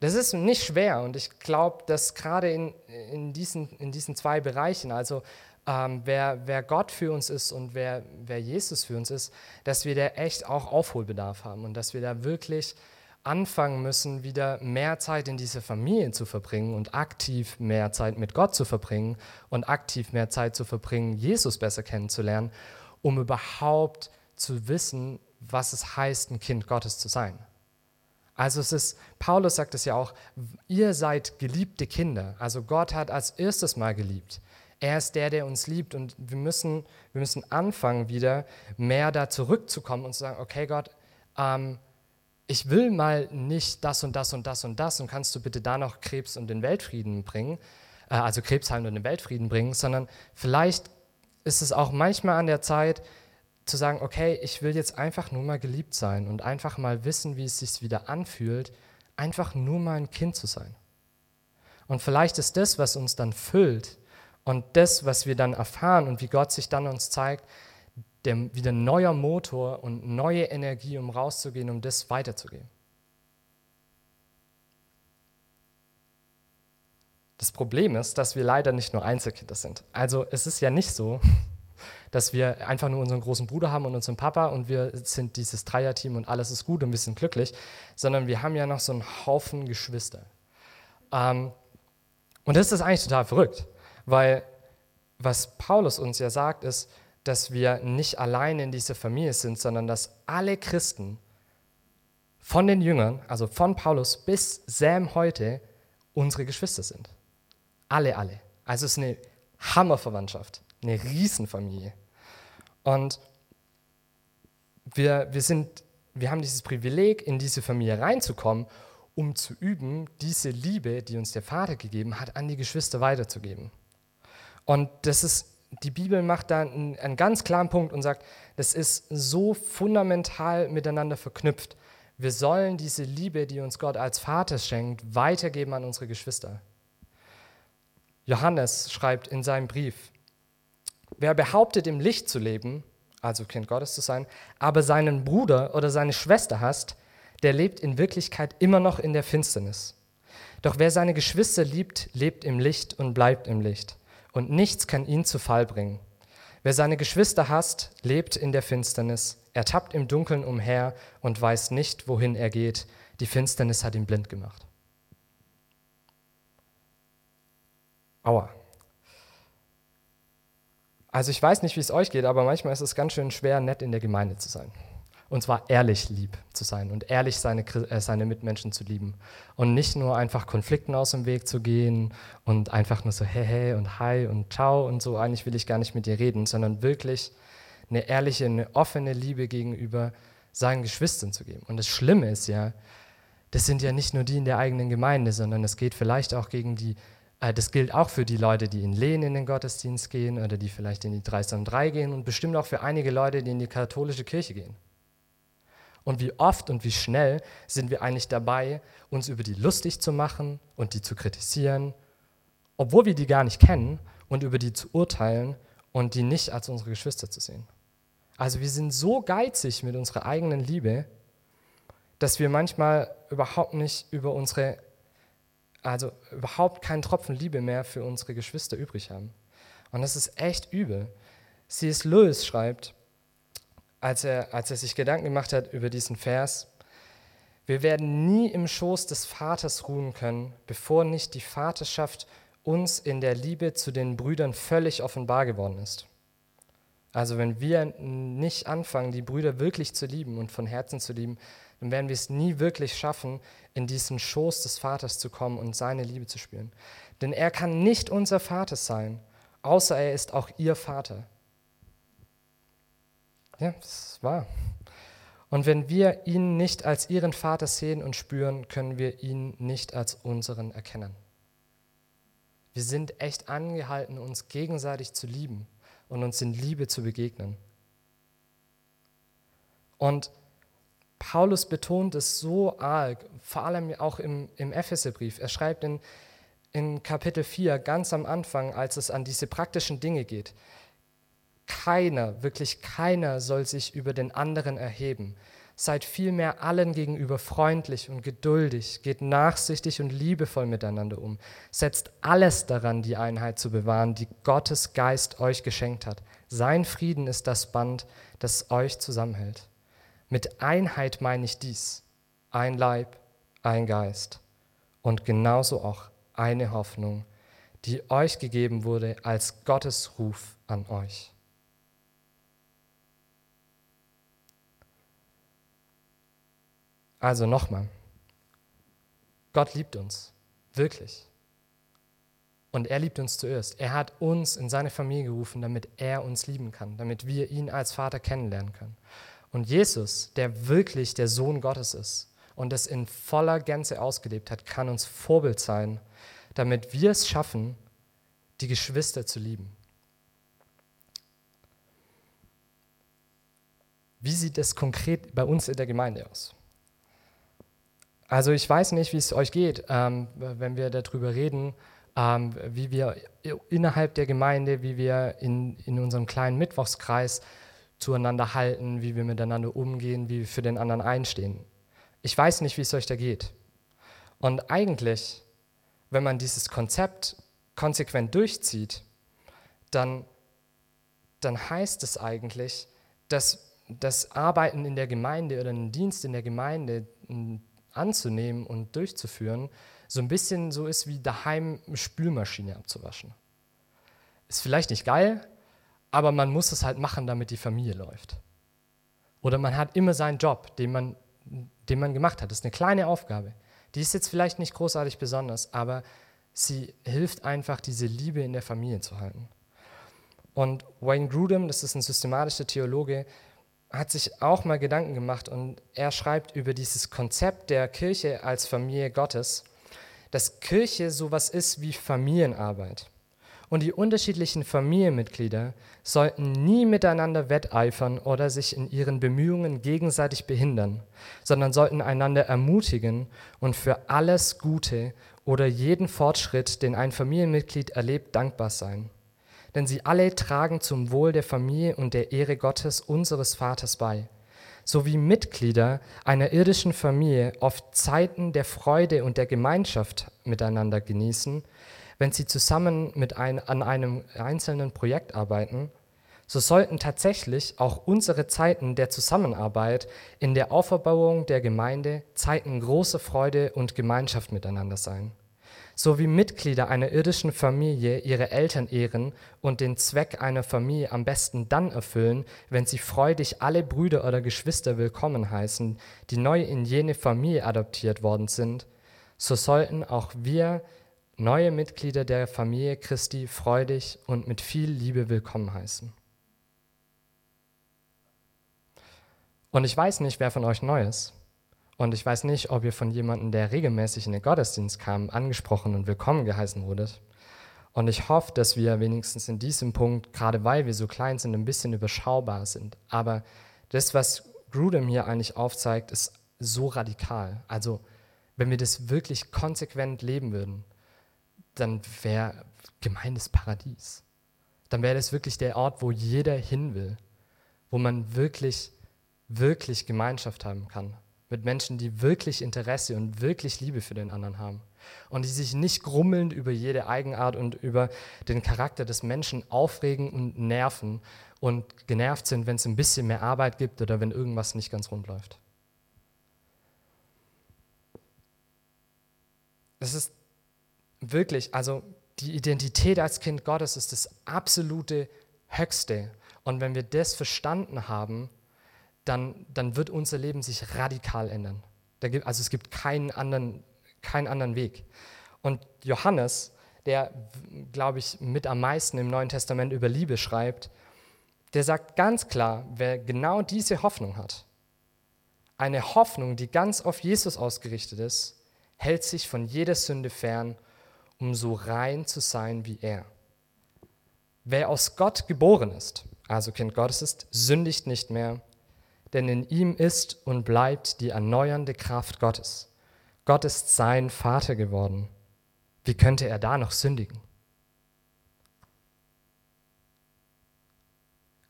das ist nicht schwer und ich glaube, dass gerade in, in, diesen, in diesen zwei Bereichen, also ähm, wer, wer Gott für uns ist und wer, wer Jesus für uns ist, dass wir da echt auch Aufholbedarf haben und dass wir da wirklich anfangen müssen, wieder mehr Zeit in dieser Familie zu verbringen und aktiv mehr Zeit mit Gott zu verbringen und aktiv mehr Zeit zu verbringen, Jesus besser kennenzulernen, um überhaupt zu wissen, was es heißt, ein Kind Gottes zu sein. Also es ist, Paulus sagt es ja auch, ihr seid geliebte Kinder. Also Gott hat als erstes mal geliebt. Er ist der, der uns liebt und wir müssen, wir müssen anfangen, wieder mehr da zurückzukommen und zu sagen, okay Gott, ähm, ich will mal nicht das und das und das und das und kannst du bitte da noch Krebs und den Weltfrieden bringen, äh, also Krebs heilen und den Weltfrieden bringen, sondern vielleicht ist es auch manchmal an der Zeit zu sagen, okay, ich will jetzt einfach nur mal geliebt sein und einfach mal wissen, wie es sich wieder anfühlt, einfach nur mal ein Kind zu sein. Und vielleicht ist das, was uns dann füllt und das, was wir dann erfahren und wie Gott sich dann uns zeigt, der, wieder neuer Motor und neue Energie, um rauszugehen, um das weiterzugeben. Das Problem ist, dass wir leider nicht nur Einzelkinder sind. Also es ist ja nicht so, <laughs> dass wir einfach nur unseren großen Bruder haben und unseren Papa und wir sind dieses Dreierteam und alles ist gut und wir sind glücklich, sondern wir haben ja noch so einen Haufen Geschwister. Ähm, und das ist eigentlich total verrückt, weil was Paulus uns ja sagt, ist, dass wir nicht allein in dieser Familie sind, sondern dass alle Christen von den Jüngern, also von Paulus bis Sam heute, unsere Geschwister sind. Alle, alle. Also es ist eine Hammerverwandtschaft, eine Riesenfamilie. Und wir, wir, sind, wir haben dieses Privileg, in diese Familie reinzukommen, um zu üben, diese Liebe, die uns der Vater gegeben hat, an die Geschwister weiterzugeben. Und das ist, die Bibel macht da einen, einen ganz klaren Punkt und sagt, das ist so fundamental miteinander verknüpft. Wir sollen diese Liebe, die uns Gott als Vater schenkt, weitergeben an unsere Geschwister. Johannes schreibt in seinem Brief, wer behauptet, im Licht zu leben, also Kind Gottes zu sein, aber seinen Bruder oder seine Schwester hasst, der lebt in Wirklichkeit immer noch in der Finsternis. Doch wer seine Geschwister liebt, lebt im Licht und bleibt im Licht. Und nichts kann ihn zu Fall bringen. Wer seine Geschwister hasst, lebt in der Finsternis. Er tappt im Dunkeln umher und weiß nicht, wohin er geht. Die Finsternis hat ihn blind gemacht. Aua. Also ich weiß nicht, wie es euch geht, aber manchmal ist es ganz schön schwer, nett in der Gemeinde zu sein. Und zwar ehrlich lieb zu sein und ehrlich seine, äh, seine Mitmenschen zu lieben. Und nicht nur einfach Konflikten aus dem Weg zu gehen und einfach nur so hey, hey und hi und ciao und so, eigentlich will ich gar nicht mit dir reden, sondern wirklich eine ehrliche, eine offene Liebe gegenüber seinen Geschwistern zu geben. Und das Schlimme ist ja, das sind ja nicht nur die in der eigenen Gemeinde, sondern es geht vielleicht auch gegen die äh, das gilt auch für die Leute, die in Lehen in den Gottesdienst gehen oder die vielleicht in die 303 gehen und bestimmt auch für einige Leute, die in die katholische Kirche gehen. Und wie oft und wie schnell sind wir eigentlich dabei, uns über die lustig zu machen und die zu kritisieren, obwohl wir die gar nicht kennen und über die zu urteilen und die nicht als unsere Geschwister zu sehen. Also wir sind so geizig mit unserer eigenen Liebe, dass wir manchmal überhaupt nicht über unsere also überhaupt keinen Tropfen Liebe mehr für unsere Geschwister übrig haben. Und das ist echt übel. C.S. Lewis schreibt, als er, als er sich Gedanken gemacht hat über diesen Vers, wir werden nie im Schoß des Vaters ruhen können, bevor nicht die Vaterschaft uns in der Liebe zu den Brüdern völlig offenbar geworden ist. Also wenn wir nicht anfangen, die Brüder wirklich zu lieben und von Herzen zu lieben, dann werden wir es nie wirklich schaffen, in diesen Schoß des Vaters zu kommen und seine Liebe zu spüren. Denn er kann nicht unser Vater sein, außer er ist auch ihr Vater. Ja, das wahr. Und wenn wir ihn nicht als ihren Vater sehen und spüren, können wir ihn nicht als unseren erkennen. Wir sind echt angehalten, uns gegenseitig zu lieben und uns in Liebe zu begegnen. Und Paulus betont es so arg, vor allem auch im, im Epheserbrief. Er schreibt in, in Kapitel 4 ganz am Anfang, als es an diese praktischen Dinge geht, keiner, wirklich keiner soll sich über den anderen erheben. Seid vielmehr allen gegenüber freundlich und geduldig, geht nachsichtig und liebevoll miteinander um. Setzt alles daran, die Einheit zu bewahren, die Gottes Geist euch geschenkt hat. Sein Frieden ist das Band, das euch zusammenhält. Mit Einheit meine ich dies. Ein Leib, ein Geist und genauso auch eine Hoffnung, die euch gegeben wurde als Gottes Ruf an euch. Also nochmal, Gott liebt uns, wirklich. Und er liebt uns zuerst. Er hat uns in seine Familie gerufen, damit er uns lieben kann, damit wir ihn als Vater kennenlernen können. Und Jesus, der wirklich der Sohn Gottes ist und es in voller Gänze ausgelebt hat, kann uns Vorbild sein, damit wir es schaffen, die Geschwister zu lieben. Wie sieht es konkret bei uns in der Gemeinde aus? Also ich weiß nicht, wie es euch geht, ähm, wenn wir darüber reden, ähm, wie wir innerhalb der Gemeinde, wie wir in, in unserem kleinen Mittwochskreis zueinander halten, wie wir miteinander umgehen, wie wir für den anderen einstehen. Ich weiß nicht, wie es euch da geht. Und eigentlich wenn man dieses Konzept konsequent durchzieht, dann, dann heißt es eigentlich, dass das Arbeiten in der Gemeinde oder einen Dienst in der Gemeinde anzunehmen und durchzuführen, so ein bisschen so ist wie daheim eine Spülmaschine abzuwaschen. Ist vielleicht nicht geil, aber man muss es halt machen, damit die Familie läuft. Oder man hat immer seinen Job, den man, den man gemacht hat. Das ist eine kleine Aufgabe. Die ist jetzt vielleicht nicht großartig besonders, aber sie hilft einfach, diese Liebe in der Familie zu halten. Und Wayne Grudem, das ist ein systematischer Theologe, hat sich auch mal Gedanken gemacht und er schreibt über dieses Konzept der Kirche als Familie Gottes, dass Kirche sowas ist wie Familienarbeit. Und die unterschiedlichen Familienmitglieder sollten nie miteinander wetteifern oder sich in ihren Bemühungen gegenseitig behindern, sondern sollten einander ermutigen und für alles Gute oder jeden Fortschritt, den ein Familienmitglied erlebt, dankbar sein. Denn sie alle tragen zum Wohl der Familie und der Ehre Gottes, unseres Vaters, bei. So wie Mitglieder einer irdischen Familie oft Zeiten der Freude und der Gemeinschaft miteinander genießen, wenn sie zusammen mit ein, an einem einzelnen Projekt arbeiten, so sollten tatsächlich auch unsere Zeiten der Zusammenarbeit in der Auferbauung der Gemeinde Zeiten großer Freude und Gemeinschaft miteinander sein. So wie Mitglieder einer irdischen Familie ihre Eltern ehren und den Zweck einer Familie am besten dann erfüllen, wenn sie freudig alle Brüder oder Geschwister willkommen heißen, die neu in jene Familie adoptiert worden sind, so sollten auch wir neue Mitglieder der Familie Christi freudig und mit viel Liebe willkommen heißen. Und ich weiß nicht, wer von euch neu ist. Und ich weiß nicht, ob ihr von jemandem, der regelmäßig in den Gottesdienst kam, angesprochen und willkommen geheißen wurdet. Und ich hoffe, dass wir wenigstens in diesem Punkt, gerade weil wir so klein sind, ein bisschen überschaubar sind. Aber das, was Grudem hier eigentlich aufzeigt, ist so radikal. Also, wenn wir das wirklich konsequent leben würden, dann wäre gemeines Paradies. Dann wäre das wirklich der Ort, wo jeder hin will, wo man wirklich, wirklich Gemeinschaft haben kann. Mit Menschen, die wirklich Interesse und wirklich Liebe für den anderen haben. Und die sich nicht grummelnd über jede Eigenart und über den Charakter des Menschen aufregen und nerven und genervt sind, wenn es ein bisschen mehr Arbeit gibt oder wenn irgendwas nicht ganz rund läuft. Das ist wirklich, also die Identität als Kind Gottes ist das absolute Höchste. Und wenn wir das verstanden haben, dann, dann wird unser Leben sich radikal ändern. Gibt, also es gibt keinen anderen, keinen anderen Weg. Und Johannes, der, glaube ich, mit am meisten im Neuen Testament über Liebe schreibt, der sagt ganz klar, wer genau diese Hoffnung hat, eine Hoffnung, die ganz auf Jesus ausgerichtet ist, hält sich von jeder Sünde fern um so rein zu sein wie er. Wer aus Gott geboren ist, also Kind Gottes ist, sündigt nicht mehr, denn in ihm ist und bleibt die erneuernde Kraft Gottes. Gott ist sein Vater geworden. Wie könnte er da noch sündigen?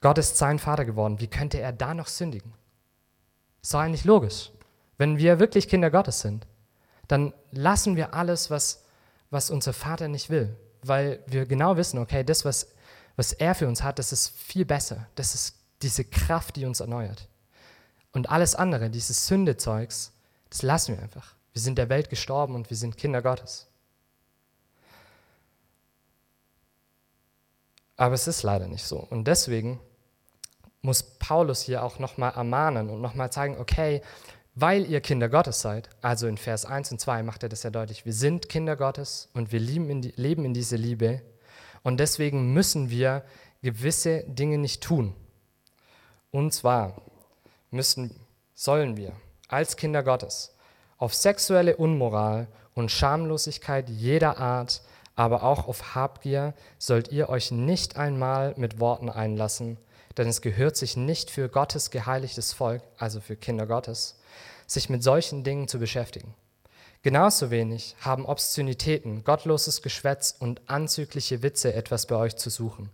Gott ist sein Vater geworden. Wie könnte er da noch sündigen? Ist doch eigentlich logisch. Wenn wir wirklich Kinder Gottes sind, dann lassen wir alles, was was unser Vater nicht will, weil wir genau wissen, okay, das, was, was er für uns hat, das ist viel besser. Das ist diese Kraft, die uns erneuert. Und alles andere, dieses Sündezeugs, das lassen wir einfach. Wir sind der Welt gestorben und wir sind Kinder Gottes. Aber es ist leider nicht so. Und deswegen muss Paulus hier auch nochmal ermahnen und nochmal zeigen, okay, weil ihr Kinder Gottes seid, also in Vers 1 und 2 macht er das ja deutlich, wir sind Kinder Gottes und wir in die, leben in diese Liebe und deswegen müssen wir gewisse Dinge nicht tun. Und zwar müssen, sollen wir als Kinder Gottes auf sexuelle Unmoral und Schamlosigkeit jeder Art, aber auch auf Habgier sollt ihr euch nicht einmal mit Worten einlassen, denn es gehört sich nicht für Gottes geheiligtes Volk, also für Kinder Gottes, sich mit solchen Dingen zu beschäftigen. Genauso wenig haben Obszönitäten, gottloses Geschwätz und anzügliche Witze etwas bei euch zu suchen.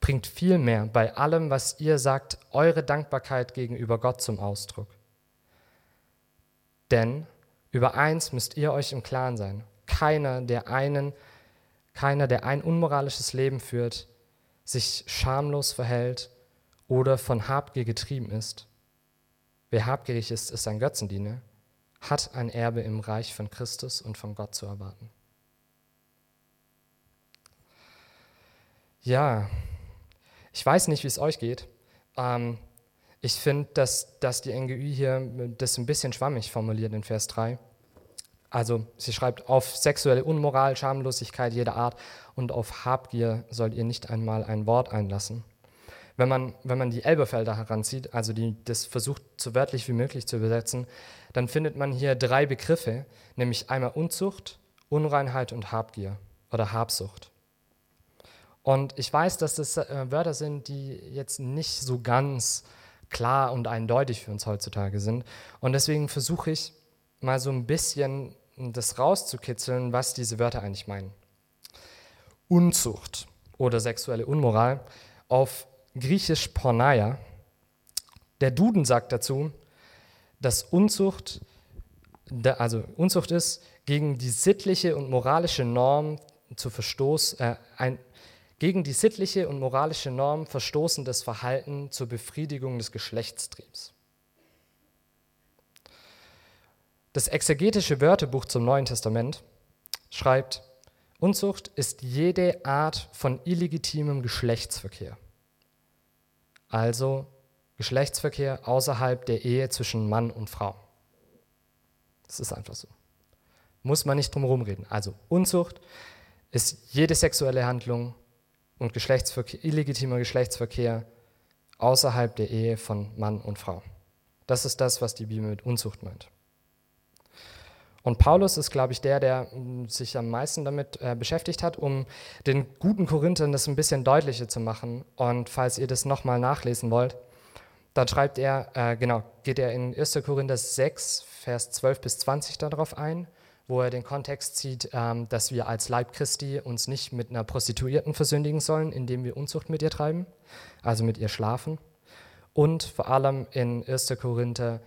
Bringt vielmehr bei allem, was ihr sagt, eure Dankbarkeit gegenüber Gott zum Ausdruck. Denn über eins müsst ihr euch im Klaren sein. keiner, der einen, keiner, der ein unmoralisches Leben führt, sich schamlos verhält oder von Habgier getrieben ist. Wer habgierig ist, ist ein Götzendiener, hat ein Erbe im Reich von Christus und von Gott zu erwarten. Ja, ich weiß nicht, wie es euch geht. Ähm, ich finde, dass, dass die NGÜ hier das ein bisschen schwammig formuliert in Vers 3. Also sie schreibt, auf sexuelle Unmoral, Schamlosigkeit jeder Art und auf Habgier sollt ihr nicht einmal ein Wort einlassen. Wenn man, wenn man die Elberfelder heranzieht, also die das versucht, so wörtlich wie möglich zu übersetzen, dann findet man hier drei Begriffe, nämlich einmal Unzucht, Unreinheit und Habgier oder Habsucht. Und ich weiß, dass das äh, Wörter sind, die jetzt nicht so ganz klar und eindeutig für uns heutzutage sind. Und deswegen versuche ich mal so ein bisschen das rauszukitzeln, was diese Wörter eigentlich meinen. Unzucht oder sexuelle Unmoral auf Griechisch Porneia. Der Duden sagt dazu, dass Unzucht, also Unzucht ist, gegen die sittliche und moralische Norm zu Verstoß, äh, ein, gegen die sittliche und moralische Norm verstoßendes Verhalten zur Befriedigung des Geschlechtstriebs. Das exegetische Wörterbuch zum Neuen Testament schreibt, Unzucht ist jede Art von illegitimem Geschlechtsverkehr. Also Geschlechtsverkehr außerhalb der Ehe zwischen Mann und Frau. Das ist einfach so. Muss man nicht drum herum reden. Also Unzucht ist jede sexuelle Handlung und Geschlechtsverkehr, illegitimer Geschlechtsverkehr außerhalb der Ehe von Mann und Frau. Das ist das, was die Bibel mit Unzucht meint. Und Paulus ist, glaube ich, der, der sich am meisten damit äh, beschäftigt hat, um den guten Korinthern das ein bisschen deutlicher zu machen. Und falls ihr das nochmal nachlesen wollt, dann schreibt er, äh, genau, geht er in 1. Korinther 6, Vers 12 bis 20 darauf ein wo er den Kontext zieht, ähm, dass wir als Leib Christi uns nicht mit einer Prostituierten versündigen sollen, indem wir Unzucht mit ihr treiben, also mit ihr schlafen. Und vor allem in 1. Korinther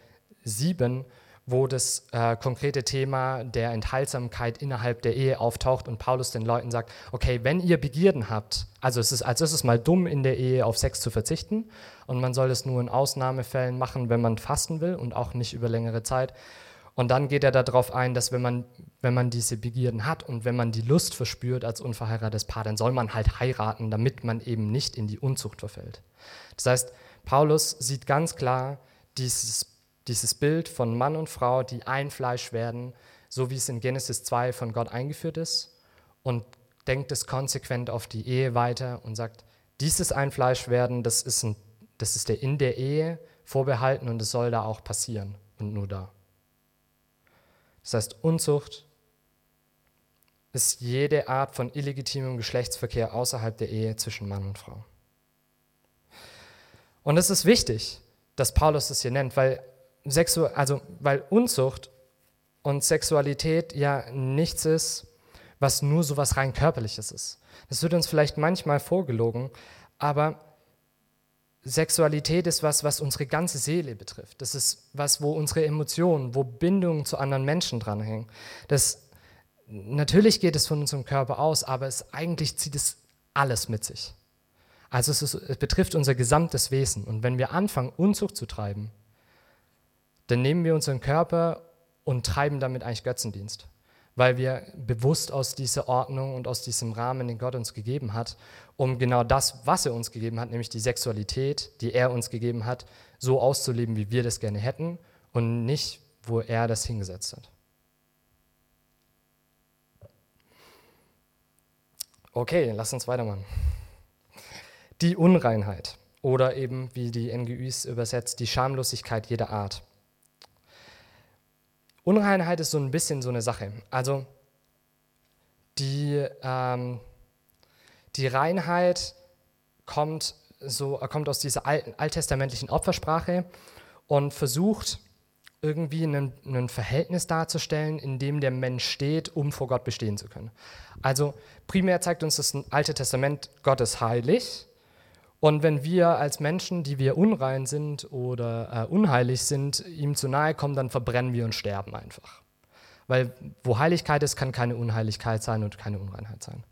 7, wo das äh, konkrete Thema der Enthaltsamkeit innerhalb der Ehe auftaucht und Paulus den Leuten sagt, okay, wenn ihr Begierden habt, also es ist als erstes mal dumm in der Ehe auf Sex zu verzichten und man soll es nur in Ausnahmefällen machen, wenn man fasten will und auch nicht über längere Zeit. Und dann geht er darauf ein, dass wenn man, wenn man diese Begierden hat und wenn man die Lust verspürt als unverheiratetes Paar, dann soll man halt heiraten, damit man eben nicht in die Unzucht verfällt. Das heißt, Paulus sieht ganz klar dieses, dieses Bild von Mann und Frau, die ein Fleisch werden, so wie es in Genesis 2 von Gott eingeführt ist, und denkt es konsequent auf die Ehe weiter und sagt, dieses ein Fleisch werden, das ist, ein, das ist der in der Ehe vorbehalten und es soll da auch passieren und nur da. Das heißt, Unzucht ist jede Art von illegitimem Geschlechtsverkehr außerhalb der Ehe zwischen Mann und Frau. Und es ist wichtig, dass Paulus das hier nennt, weil, Sexu also, weil Unzucht und Sexualität ja nichts ist, was nur so was rein körperliches ist. Das wird uns vielleicht manchmal vorgelogen, aber Sexualität ist was, was unsere ganze Seele betrifft. Das ist was, wo unsere Emotionen, wo Bindungen zu anderen Menschen dranhängen. Das, natürlich geht es von unserem Körper aus, aber es, eigentlich zieht es alles mit sich. Also es, ist, es betrifft unser gesamtes Wesen. Und wenn wir anfangen, Unzucht zu treiben, dann nehmen wir unseren Körper und treiben damit eigentlich Götzendienst weil wir bewusst aus dieser Ordnung und aus diesem Rahmen, den Gott uns gegeben hat, um genau das, was er uns gegeben hat, nämlich die Sexualität, die er uns gegeben hat, so auszuleben, wie wir das gerne hätten und nicht, wo er das hingesetzt hat. Okay, lass uns weitermachen. Die Unreinheit oder eben, wie die NGÜs übersetzt, die Schamlosigkeit jeder Art. Unreinheit ist so ein bisschen so eine Sache. Also die, ähm, die Reinheit kommt, so, kommt aus dieser alten, alttestamentlichen Opfersprache und versucht irgendwie ein Verhältnis darzustellen, in dem der Mensch steht, um vor Gott bestehen zu können. Also primär zeigt uns das Alte Testament, Gott ist heilig und wenn wir als Menschen, die wir unrein sind oder äh, unheilig sind, ihm zu nahe kommen, dann verbrennen wir und sterben einfach. Weil wo Heiligkeit ist, kann keine Unheiligkeit sein und keine Unreinheit sein.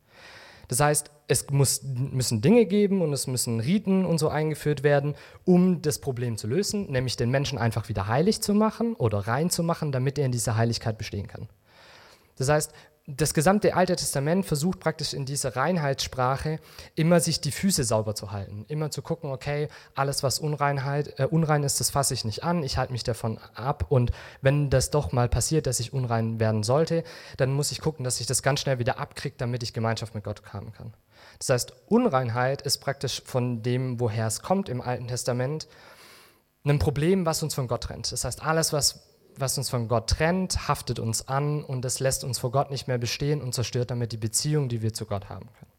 Das heißt, es muss, müssen Dinge geben und es müssen Riten und so eingeführt werden, um das Problem zu lösen, nämlich den Menschen einfach wieder heilig zu machen oder rein zu machen, damit er in dieser Heiligkeit bestehen kann. Das heißt, das gesamte Alte Testament versucht praktisch in dieser Reinheitssprache immer sich die Füße sauber zu halten, immer zu gucken, okay, alles was Unreinheit, äh, unrein ist, das fasse ich nicht an, ich halte mich davon ab und wenn das doch mal passiert, dass ich unrein werden sollte, dann muss ich gucken, dass ich das ganz schnell wieder abkriege, damit ich Gemeinschaft mit Gott haben kann. Das heißt, Unreinheit ist praktisch von dem, woher es kommt im Alten Testament, ein Problem, was uns von Gott trennt. Das heißt, alles, was was uns von Gott trennt, haftet uns an und es lässt uns vor Gott nicht mehr bestehen und zerstört damit die Beziehung, die wir zu Gott haben können.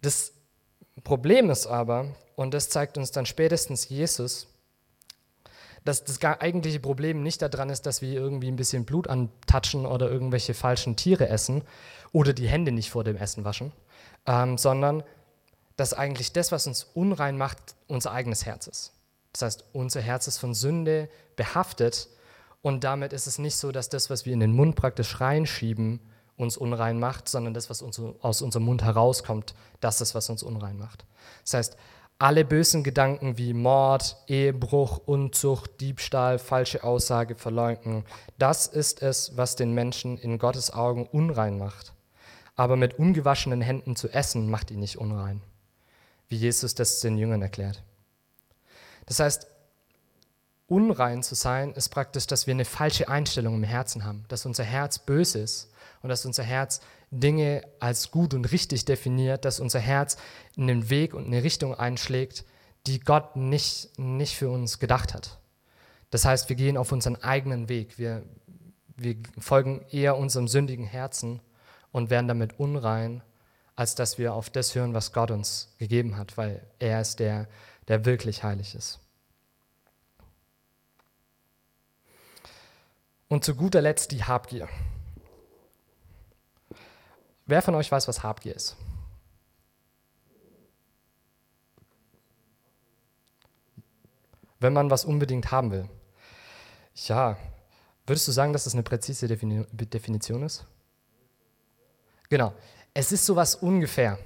Das Problem ist aber, und das zeigt uns dann spätestens Jesus, dass das eigentliche Problem nicht daran ist, dass wir irgendwie ein bisschen Blut antatschen oder irgendwelche falschen Tiere essen oder die Hände nicht vor dem Essen waschen, ähm, sondern dass eigentlich das, was uns unrein macht, unser eigenes Herz ist. Das heißt, unser Herz ist von Sünde behaftet und damit ist es nicht so, dass das, was wir in den Mund praktisch reinschieben, uns unrein macht, sondern das, was uns, aus unserem Mund herauskommt, das ist, was uns unrein macht. Das heißt, alle bösen Gedanken wie Mord, Ehebruch, Unzucht, Diebstahl, falsche Aussage, Verleugnen, das ist es, was den Menschen in Gottes Augen unrein macht. Aber mit ungewaschenen Händen zu essen, macht ihn nicht unrein, wie Jesus das den Jüngern erklärt. Das heißt, unrein zu sein ist praktisch, dass wir eine falsche Einstellung im Herzen haben, dass unser Herz böse ist und dass unser Herz Dinge als gut und richtig definiert, dass unser Herz einen Weg und eine Richtung einschlägt, die Gott nicht, nicht für uns gedacht hat. Das heißt, wir gehen auf unseren eigenen Weg. Wir, wir folgen eher unserem sündigen Herzen und werden damit unrein, als dass wir auf das hören, was Gott uns gegeben hat, weil er ist der, der wirklich heilig ist. Und zu guter Letzt die Habgier. Wer von euch weiß, was Habgier ist? Wenn man was unbedingt haben will. Ja, würdest du sagen, dass das eine präzise Definition ist? Genau. Es ist sowas ungefähr.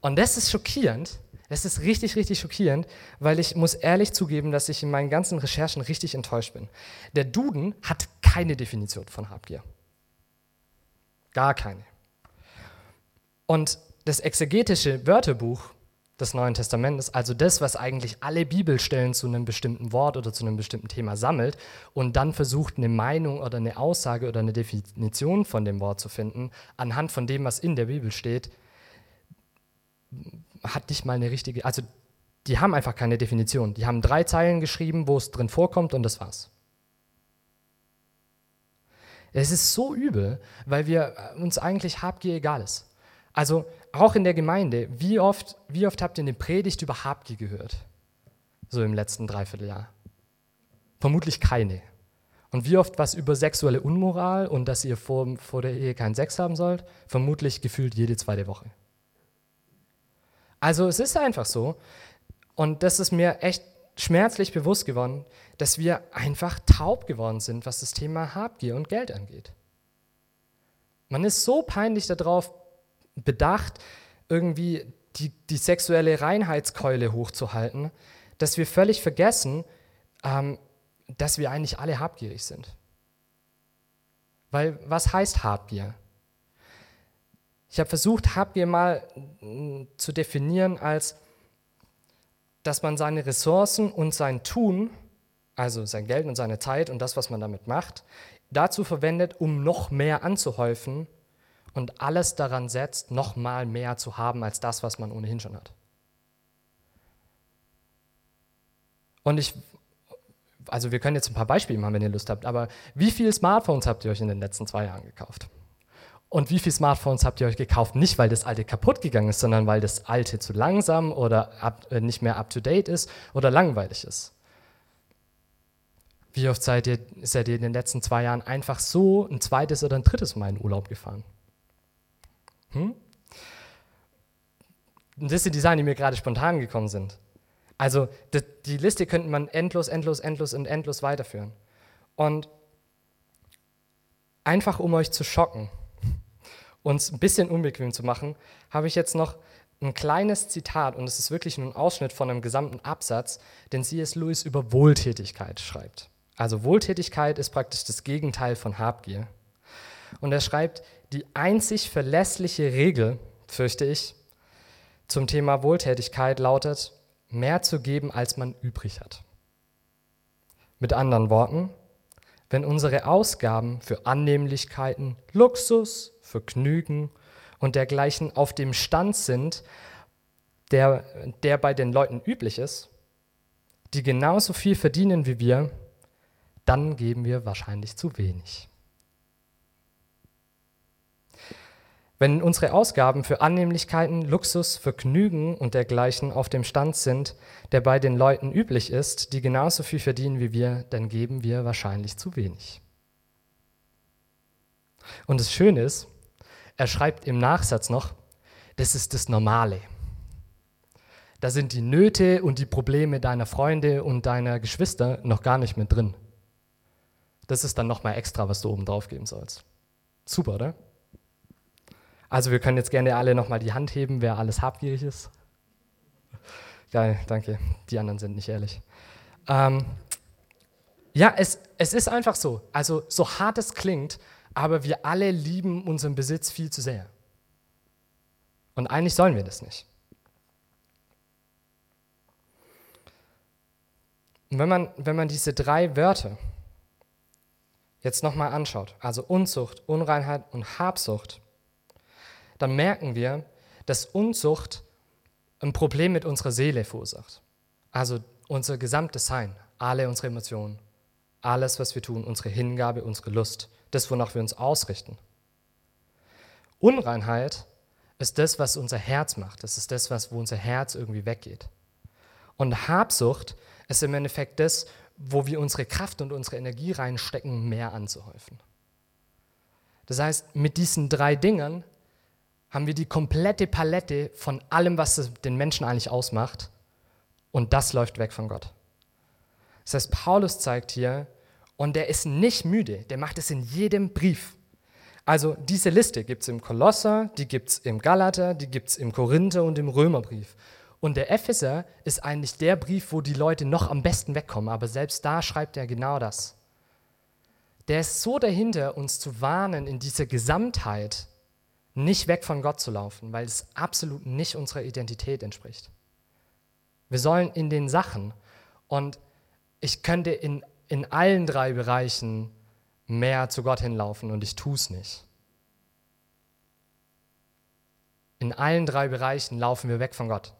Und das ist schockierend, das ist richtig, richtig schockierend, weil ich muss ehrlich zugeben, dass ich in meinen ganzen Recherchen richtig enttäuscht bin. Der Duden hat keine Definition von Habgier. Gar keine. Und das exegetische Wörterbuch des Neuen Testamentes, also das, was eigentlich alle Bibelstellen zu einem bestimmten Wort oder zu einem bestimmten Thema sammelt und dann versucht, eine Meinung oder eine Aussage oder eine Definition von dem Wort zu finden, anhand von dem, was in der Bibel steht, hat nicht mal eine richtige, also die haben einfach keine Definition. Die haben drei Zeilen geschrieben, wo es drin vorkommt und das war's. Es ist so übel, weil wir uns eigentlich Habgier egal ist. Also auch in der Gemeinde, wie oft, wie oft habt ihr eine Predigt über Habgier gehört? So im letzten Dreivierteljahr. Vermutlich keine. Und wie oft was über sexuelle Unmoral und dass ihr vor, vor der Ehe keinen Sex haben sollt? Vermutlich gefühlt jede zweite Woche. Also es ist einfach so, und das ist mir echt schmerzlich bewusst geworden, dass wir einfach taub geworden sind, was das Thema Habgier und Geld angeht. Man ist so peinlich darauf bedacht, irgendwie die, die sexuelle Reinheitskeule hochzuhalten, dass wir völlig vergessen, ähm, dass wir eigentlich alle habgierig sind. Weil was heißt Habgier? Ich habe versucht, Habgier mal mm, zu definieren als, dass man seine Ressourcen und sein Tun, also sein Geld und seine Zeit und das, was man damit macht, dazu verwendet, um noch mehr anzuhäufen und alles daran setzt, noch mal mehr zu haben als das, was man ohnehin schon hat. Und ich, also wir können jetzt ein paar Beispiele machen, wenn ihr Lust habt, aber wie viele Smartphones habt ihr euch in den letzten zwei Jahren gekauft? Und wie viele Smartphones habt ihr euch gekauft? Nicht, weil das alte kaputt gegangen ist, sondern weil das alte zu langsam oder up, äh, nicht mehr up-to-date ist oder langweilig ist. Wie oft seid ihr, seid ihr in den letzten zwei Jahren einfach so ein zweites oder ein drittes Mal in Urlaub gefahren? Hm? Das sind die Sachen, die mir gerade spontan gekommen sind. Also die, die Liste könnte man endlos, endlos, endlos und endlos weiterführen. Und einfach um euch zu schocken, uns ein bisschen unbequem zu machen, habe ich jetzt noch ein kleines Zitat und es ist wirklich nur ein Ausschnitt von einem gesamten Absatz, den C.S. Lewis über Wohltätigkeit schreibt. Also Wohltätigkeit ist praktisch das Gegenteil von Habgier. Und er schreibt, die einzig verlässliche Regel, fürchte ich, zum Thema Wohltätigkeit lautet, mehr zu geben, als man übrig hat. Mit anderen Worten, wenn unsere Ausgaben für Annehmlichkeiten, Luxus, Vergnügen und dergleichen auf dem Stand sind, der, der bei den Leuten üblich ist, die genauso viel verdienen wie wir, dann geben wir wahrscheinlich zu wenig. Wenn unsere Ausgaben für Annehmlichkeiten, Luxus, Vergnügen und dergleichen auf dem Stand sind, der bei den Leuten üblich ist, die genauso viel verdienen wie wir, dann geben wir wahrscheinlich zu wenig. Und das Schöne ist, er schreibt im Nachsatz noch, das ist das Normale. Da sind die Nöte und die Probleme deiner Freunde und deiner Geschwister noch gar nicht mit drin. Das ist dann nochmal extra, was du oben drauf geben sollst. Super, oder? Also wir können jetzt gerne alle nochmal die Hand heben, wer alles habgierig ist. Geil, danke. Die anderen sind nicht ehrlich. Ähm, ja, es, es ist einfach so. Also so hart es klingt, aber wir alle lieben unseren Besitz viel zu sehr. Und eigentlich sollen wir das nicht. Und wenn man, wenn man diese drei Wörter jetzt nochmal anschaut, also Unzucht, Unreinheit und Habsucht, dann merken wir, dass Unzucht ein Problem mit unserer Seele verursacht. Also unser gesamtes Sein, alle unsere Emotionen, alles, was wir tun, unsere Hingabe, unsere Lust, das, wonach wir uns ausrichten. Unreinheit ist das, was unser Herz macht. Das ist das, was, wo unser Herz irgendwie weggeht. Und Habsucht ist im Endeffekt das, wo wir unsere Kraft und unsere Energie reinstecken, mehr anzuhäufen. Das heißt, mit diesen drei Dingen haben wir die komplette Palette von allem, was den Menschen eigentlich ausmacht. Und das läuft weg von Gott. Das heißt, Paulus zeigt hier, und der ist nicht müde, der macht es in jedem Brief. Also diese Liste gibt es im Kolosser, die gibt es im Galater, die gibt es im Korinther und im Römerbrief. Und der Epheser ist eigentlich der Brief, wo die Leute noch am besten wegkommen, aber selbst da schreibt er genau das. Der ist so dahinter, uns zu warnen in dieser Gesamtheit, nicht weg von Gott zu laufen, weil es absolut nicht unserer Identität entspricht. Wir sollen in den Sachen und ich könnte in, in allen drei Bereichen mehr zu Gott hinlaufen und ich tue es nicht. In allen drei Bereichen laufen wir weg von Gott.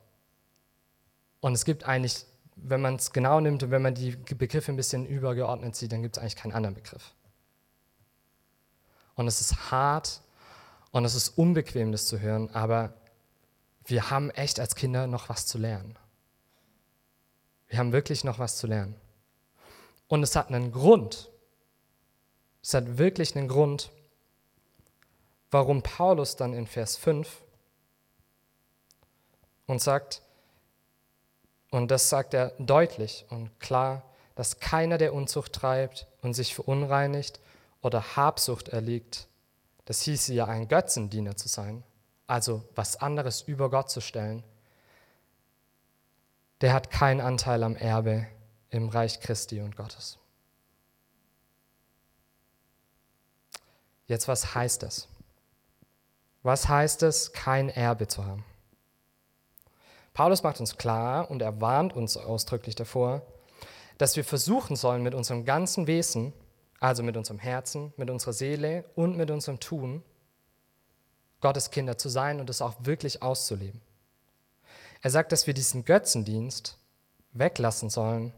Und es gibt eigentlich, wenn man es genau nimmt und wenn man die Begriffe ein bisschen übergeordnet sieht, dann gibt es eigentlich keinen anderen Begriff. Und es ist hart und es ist unbequem, das zu hören, aber wir haben echt als Kinder noch was zu lernen. Wir haben wirklich noch was zu lernen. Und es hat einen Grund. Es hat wirklich einen Grund, warum Paulus dann in Vers 5 und sagt, und das sagt er deutlich und klar, dass keiner, der Unzucht treibt und sich verunreinigt oder Habsucht erliegt, das hieße ja ein Götzendiener zu sein, also was anderes über Gott zu stellen, der hat keinen Anteil am Erbe im Reich Christi und Gottes. Jetzt, was heißt das? Was heißt es, kein Erbe zu haben? Paulus macht uns klar und er warnt uns ausdrücklich davor, dass wir versuchen sollen, mit unserem ganzen Wesen also mit unserem Herzen, mit unserer Seele und mit unserem Tun, Gottes Kinder zu sein und es auch wirklich auszuleben. Er sagt, dass wir diesen Götzendienst weglassen sollen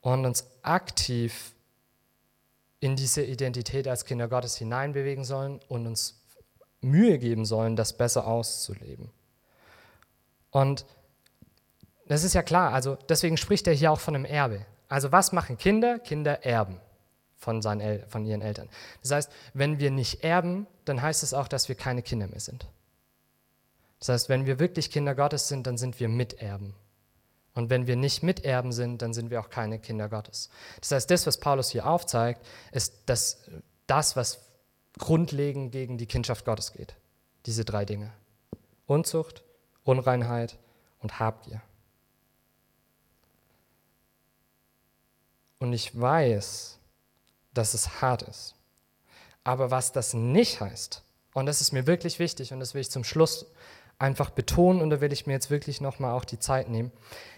und uns aktiv in diese Identität als Kinder Gottes hineinbewegen sollen und uns Mühe geben sollen, das besser auszuleben. Und das ist ja klar, also deswegen spricht er hier auch von einem Erbe. Also was machen Kinder? Kinder erben von, seinen El von ihren Eltern. Das heißt, wenn wir nicht erben, dann heißt es auch, dass wir keine Kinder mehr sind. Das heißt, wenn wir wirklich Kinder Gottes sind, dann sind wir Miterben. Und wenn wir nicht Miterben sind, dann sind wir auch keine Kinder Gottes. Das heißt, das, was Paulus hier aufzeigt, ist, dass das, was grundlegend gegen die Kindschaft Gottes geht. Diese drei Dinge. Unzucht, Unreinheit und Habgier. Und ich weiß, dass es hart ist. Aber was das nicht heißt, und das ist mir wirklich wichtig und das will ich zum Schluss einfach betonen und da will ich mir jetzt wirklich nochmal auch die Zeit nehmen.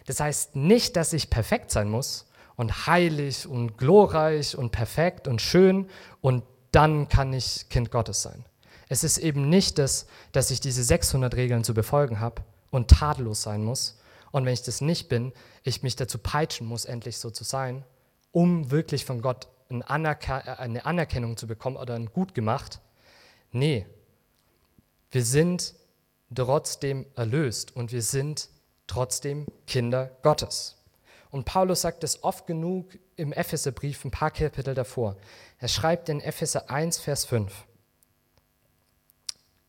Das heißt nicht, dass ich perfekt sein muss und heilig und glorreich und perfekt und schön und dann kann ich Kind Gottes sein. Es ist eben nicht das, dass ich diese 600 Regeln zu befolgen habe und tadellos sein muss. Und wenn ich das nicht bin, ich mich dazu peitschen muss, endlich so zu sein, um wirklich von Gott eine Anerkennung zu bekommen oder ein Gut gemacht. Nee, wir sind trotzdem erlöst und wir sind trotzdem Kinder Gottes. Und Paulus sagt es oft genug im Epheserbrief, ein paar Kapitel davor. Er schreibt in Epheser 1, Vers 5.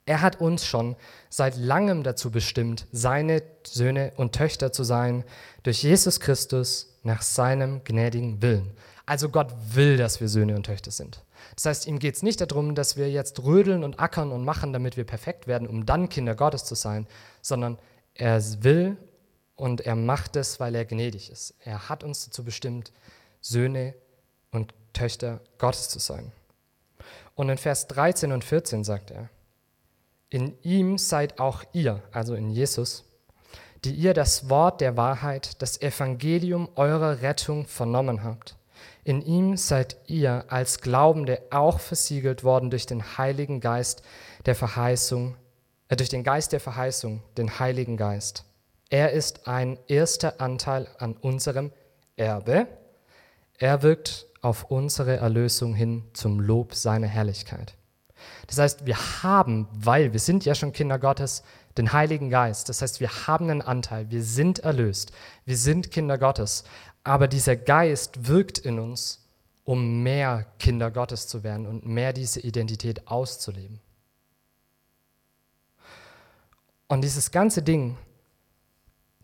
Er hat uns schon seit langem dazu bestimmt, seine Söhne und Töchter zu sein, durch Jesus Christus nach seinem gnädigen Willen. Also Gott will, dass wir Söhne und Töchter sind. Das heißt, ihm geht es nicht darum, dass wir jetzt rödeln und ackern und machen, damit wir perfekt werden, um dann Kinder Gottes zu sein, sondern er will und er macht es, weil er gnädig ist. Er hat uns dazu bestimmt, Söhne und Töchter Gottes zu sein. Und in Vers 13 und 14 sagt er, in ihm seid auch ihr, also in Jesus, die ihr das Wort der Wahrheit, das Evangelium eurer Rettung vernommen habt. In ihm seid ihr als Glaubende auch versiegelt worden durch den Heiligen Geist der Verheißung, äh, durch den Geist der Verheißung, den Heiligen Geist. Er ist ein erster Anteil an unserem Erbe. Er wirkt auf unsere Erlösung hin zum Lob seiner Herrlichkeit. Das heißt, wir haben, weil wir sind ja schon Kinder Gottes, den Heiligen Geist. Das heißt, wir haben einen Anteil, wir sind erlöst, wir sind Kinder Gottes. Aber dieser Geist wirkt in uns, um mehr Kinder Gottes zu werden und mehr diese Identität auszuleben. Und dieses ganze Ding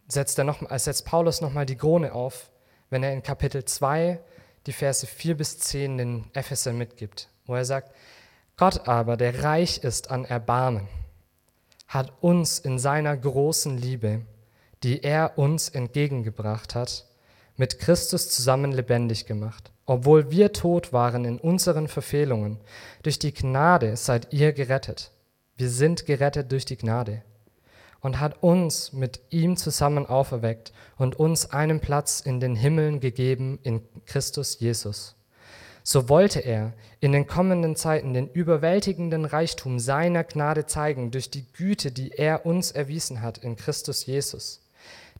setzt, er noch, setzt Paulus nochmal die Krone auf, wenn er in Kapitel 2 die Verse 4 bis 10 den Epheser mitgibt, wo er sagt, Gott aber, der reich ist an Erbarmen, hat uns in seiner großen Liebe, die er uns entgegengebracht hat, mit Christus zusammen lebendig gemacht. Obwohl wir tot waren in unseren Verfehlungen, durch die Gnade seid ihr gerettet. Wir sind gerettet durch die Gnade. Und hat uns mit ihm zusammen auferweckt und uns einen Platz in den Himmeln gegeben in Christus Jesus so wollte er in den kommenden Zeiten den überwältigenden Reichtum seiner Gnade zeigen durch die Güte, die er uns erwiesen hat in Christus Jesus.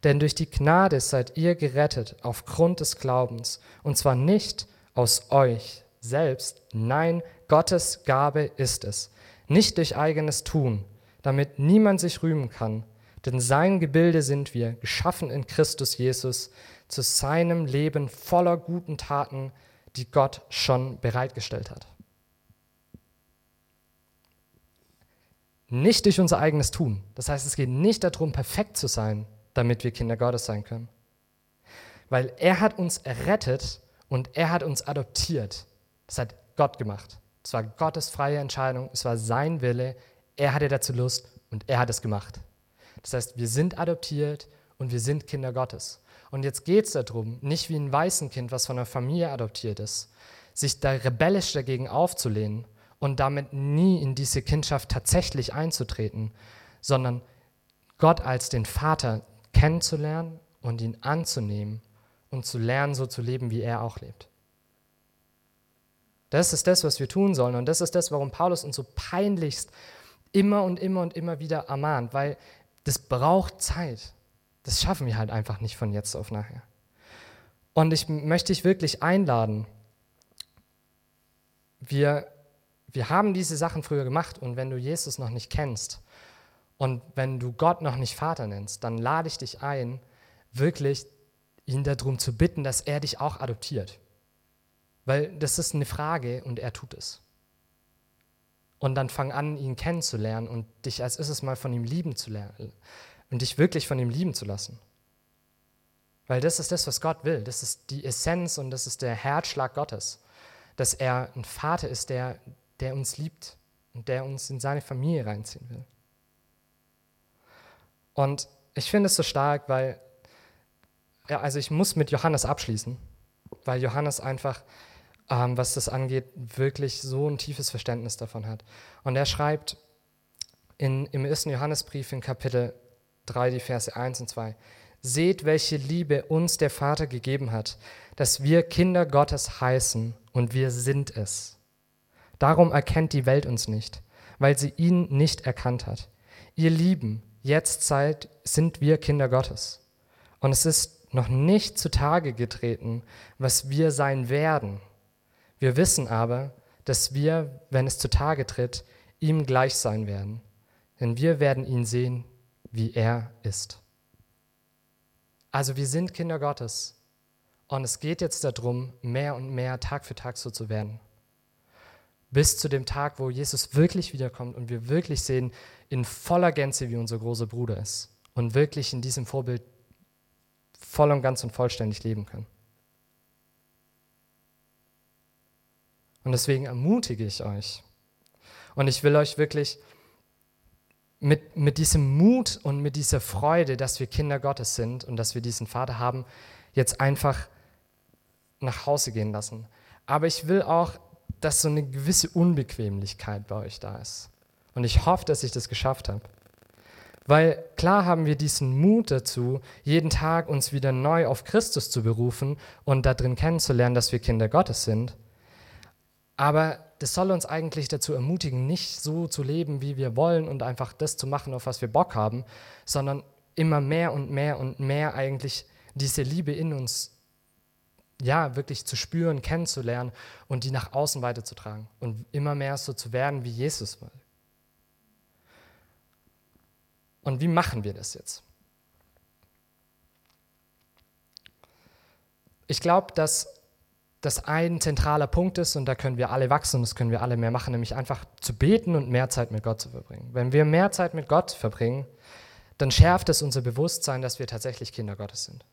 Denn durch die Gnade seid ihr gerettet aufgrund des Glaubens, und zwar nicht aus euch selbst, nein, Gottes Gabe ist es, nicht durch eigenes Tun, damit niemand sich rühmen kann, denn sein Gebilde sind wir, geschaffen in Christus Jesus, zu seinem Leben voller guten Taten, die Gott schon bereitgestellt hat. Nicht durch unser eigenes Tun. Das heißt, es geht nicht darum, perfekt zu sein, damit wir Kinder Gottes sein können. Weil er hat uns errettet und er hat uns adoptiert. Das hat Gott gemacht. Es war Gottes freie Entscheidung, es war sein Wille, er hatte dazu Lust und er hat es gemacht. Das heißt, wir sind adoptiert und wir sind Kinder Gottes. Und jetzt geht es darum, nicht wie ein Waisenkind, was von einer Familie adoptiert ist, sich da rebellisch dagegen aufzulehnen und damit nie in diese Kindschaft tatsächlich einzutreten, sondern Gott als den Vater kennenzulernen und ihn anzunehmen und zu lernen, so zu leben, wie er auch lebt. Das ist das, was wir tun sollen. Und das ist das, warum Paulus uns so peinlichst immer und immer und immer wieder ermahnt, weil das braucht Zeit. Das schaffen wir halt einfach nicht von jetzt auf nachher. Und ich möchte dich wirklich einladen. Wir, wir haben diese Sachen früher gemacht und wenn du Jesus noch nicht kennst und wenn du Gott noch nicht Vater nennst, dann lade ich dich ein, wirklich ihn darum zu bitten, dass er dich auch adoptiert. Weil das ist eine Frage und er tut es. Und dann fang an, ihn kennenzulernen und dich als erstes mal von ihm lieben zu lernen, und dich wirklich von ihm lieben zu lassen. Weil das ist das, was Gott will. Das ist die Essenz und das ist der Herzschlag Gottes. Dass er ein Vater ist, der der uns liebt und der uns in seine Familie reinziehen will. Und ich finde es so stark, weil, ja, also ich muss mit Johannes abschließen, weil Johannes einfach, ähm, was das angeht, wirklich so ein tiefes Verständnis davon hat. Und er schreibt in, im ersten Johannesbrief in Kapitel 3, die Verse 1 und 2, Seht, welche Liebe uns der Vater gegeben hat, dass wir Kinder Gottes heißen und wir sind es. Darum erkennt die Welt uns nicht, weil sie ihn nicht erkannt hat. Ihr Lieben, jetzt seid, sind wir Kinder Gottes. Und es ist noch nicht zutage getreten, was wir sein werden. Wir wissen aber, dass wir, wenn es zutage tritt, ihm gleich sein werden. Denn wir werden ihn sehen, wie er ist. Also wir sind Kinder Gottes. Und es geht jetzt darum, mehr und mehr Tag für Tag so zu werden. Bis zu dem Tag, wo Jesus wirklich wiederkommt und wir wirklich sehen in voller Gänze, wie unser großer Bruder ist. Und wirklich in diesem Vorbild voll und ganz und vollständig leben können. Und deswegen ermutige ich euch. Und ich will euch wirklich mit, mit diesem Mut und mit dieser Freude, dass wir Kinder Gottes sind und dass wir diesen Vater haben, jetzt einfach nach Hause gehen lassen. Aber ich will auch, dass so eine gewisse Unbequemlichkeit bei euch da ist. Und ich hoffe, dass ich das geschafft habe. Weil klar haben wir diesen Mut dazu, jeden Tag uns wieder neu auf Christus zu berufen und darin kennenzulernen, dass wir Kinder Gottes sind. Aber das soll uns eigentlich dazu ermutigen, nicht so zu leben, wie wir wollen und einfach das zu machen, auf was wir Bock haben, sondern immer mehr und mehr und mehr eigentlich diese Liebe in uns ja, wirklich zu spüren, kennenzulernen und die nach außen weiterzutragen und immer mehr so zu werden, wie Jesus will. Und wie machen wir das jetzt? Ich glaube, dass das ein zentraler Punkt ist und da können wir alle wachsen und das können wir alle mehr machen, nämlich einfach zu beten und mehr Zeit mit Gott zu verbringen. Wenn wir mehr Zeit mit Gott verbringen, dann schärft es unser Bewusstsein, dass wir tatsächlich Kinder Gottes sind.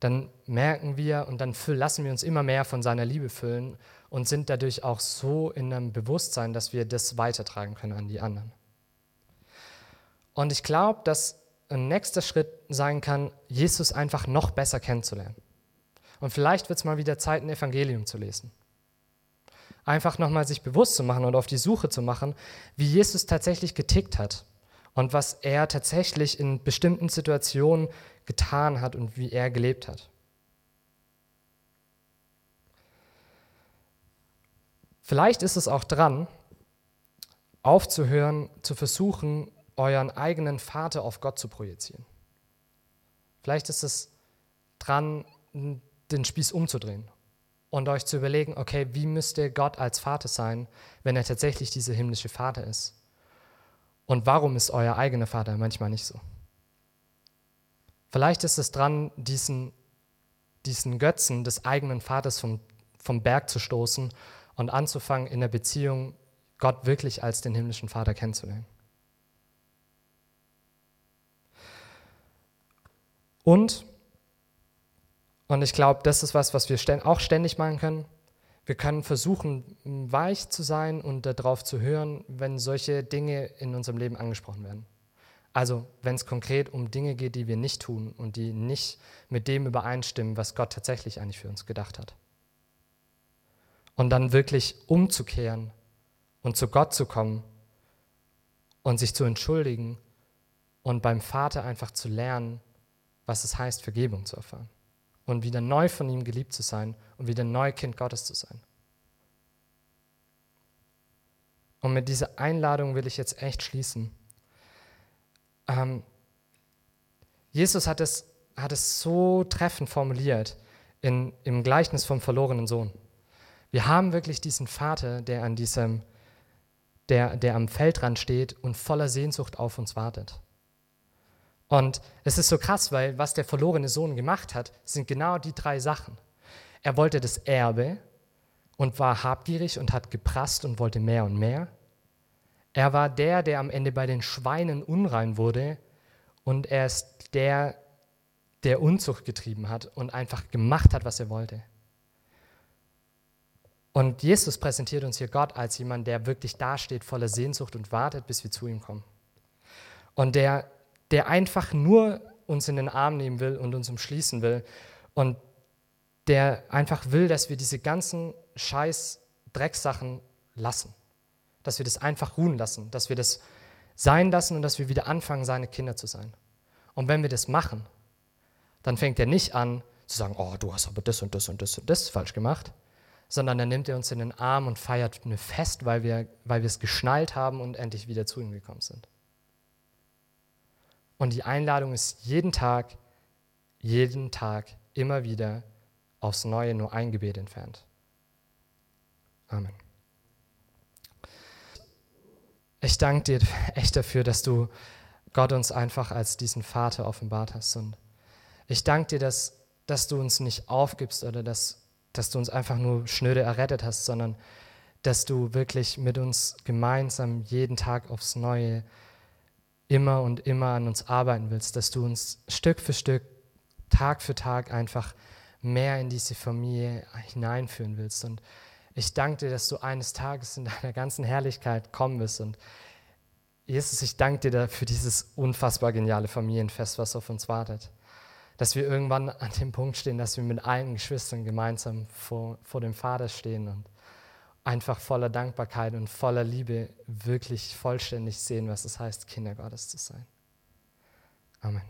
Dann merken wir und dann lassen wir uns immer mehr von seiner Liebe füllen und sind dadurch auch so in einem Bewusstsein, dass wir das weitertragen können an die anderen. Und ich glaube, dass ein nächster Schritt sein kann, Jesus einfach noch besser kennenzulernen. Und vielleicht wird es mal wieder Zeit, ein Evangelium zu lesen. Einfach nochmal sich bewusst zu machen und auf die Suche zu machen, wie Jesus tatsächlich getickt hat und was er tatsächlich in bestimmten Situationen getan hat und wie er gelebt hat. Vielleicht ist es auch dran, aufzuhören, zu versuchen, euren eigenen Vater auf Gott zu projizieren. Vielleicht ist es dran, den Spieß umzudrehen und euch zu überlegen, okay, wie müsste Gott als Vater sein, wenn er tatsächlich dieser himmlische Vater ist? Und warum ist euer eigener Vater manchmal nicht so? Vielleicht ist es dran, diesen, diesen Götzen des eigenen Vaters vom, vom Berg zu stoßen und anzufangen, in der Beziehung Gott wirklich als den himmlischen Vater kennenzulernen. Und und ich glaube, das ist was, was wir auch ständig machen können. Wir können versuchen, weich zu sein und darauf zu hören, wenn solche Dinge in unserem Leben angesprochen werden. Also wenn es konkret um Dinge geht, die wir nicht tun und die nicht mit dem übereinstimmen, was Gott tatsächlich eigentlich für uns gedacht hat. Und dann wirklich umzukehren und zu Gott zu kommen und sich zu entschuldigen und beim Vater einfach zu lernen, was es heißt, Vergebung zu erfahren und wieder neu von ihm geliebt zu sein und wieder neu Kind Gottes zu sein. Und mit dieser Einladung will ich jetzt echt schließen. Ähm, Jesus hat es, hat es so treffend formuliert in, im Gleichnis vom verlorenen Sohn. Wir haben wirklich diesen Vater, der an diesem, der, der am Feldrand steht und voller Sehnsucht auf uns wartet. Und es ist so krass, weil was der verlorene Sohn gemacht hat, sind genau die drei Sachen. Er wollte das Erbe und war habgierig und hat geprasst und wollte mehr und mehr. Er war der, der am Ende bei den Schweinen unrein wurde und er ist der, der Unzucht getrieben hat und einfach gemacht hat, was er wollte. Und Jesus präsentiert uns hier Gott als jemand, der wirklich dasteht voller Sehnsucht und wartet, bis wir zu ihm kommen. Und der, der einfach nur uns in den Arm nehmen will und uns umschließen will. Und der einfach will, dass wir diese ganzen scheiß Drecksachen lassen. Dass wir das einfach ruhen lassen, dass wir das sein lassen und dass wir wieder anfangen, seine Kinder zu sein. Und wenn wir das machen, dann fängt er nicht an zu sagen, oh, du hast aber das und das und das und das falsch gemacht, sondern dann nimmt er uns in den Arm und feiert eine Fest, weil wir, weil wir es geschnallt haben und endlich wieder zu ihm gekommen sind. Und die Einladung ist jeden Tag, jeden Tag, immer wieder aufs Neue nur ein Gebet entfernt. Amen. Ich danke dir <laughs> echt dafür, dass du Gott uns einfach als diesen Vater offenbart hast. Und ich danke dir, dass, dass du uns nicht aufgibst oder dass, dass du uns einfach nur schnöde errettet hast, sondern dass du wirklich mit uns gemeinsam jeden Tag aufs Neue immer und immer an uns arbeiten willst, dass du uns Stück für Stück, Tag für Tag einfach mehr in diese Familie hineinführen willst. Und ich danke dir, dass du eines Tages in deiner ganzen Herrlichkeit kommen wirst. Und Jesus, ich danke dir für dieses unfassbar geniale Familienfest, was auf uns wartet. Dass wir irgendwann an dem Punkt stehen, dass wir mit allen Geschwistern gemeinsam vor, vor dem Vater stehen und einfach voller Dankbarkeit und voller Liebe wirklich vollständig sehen, was es heißt, Kinder Gottes zu sein. Amen.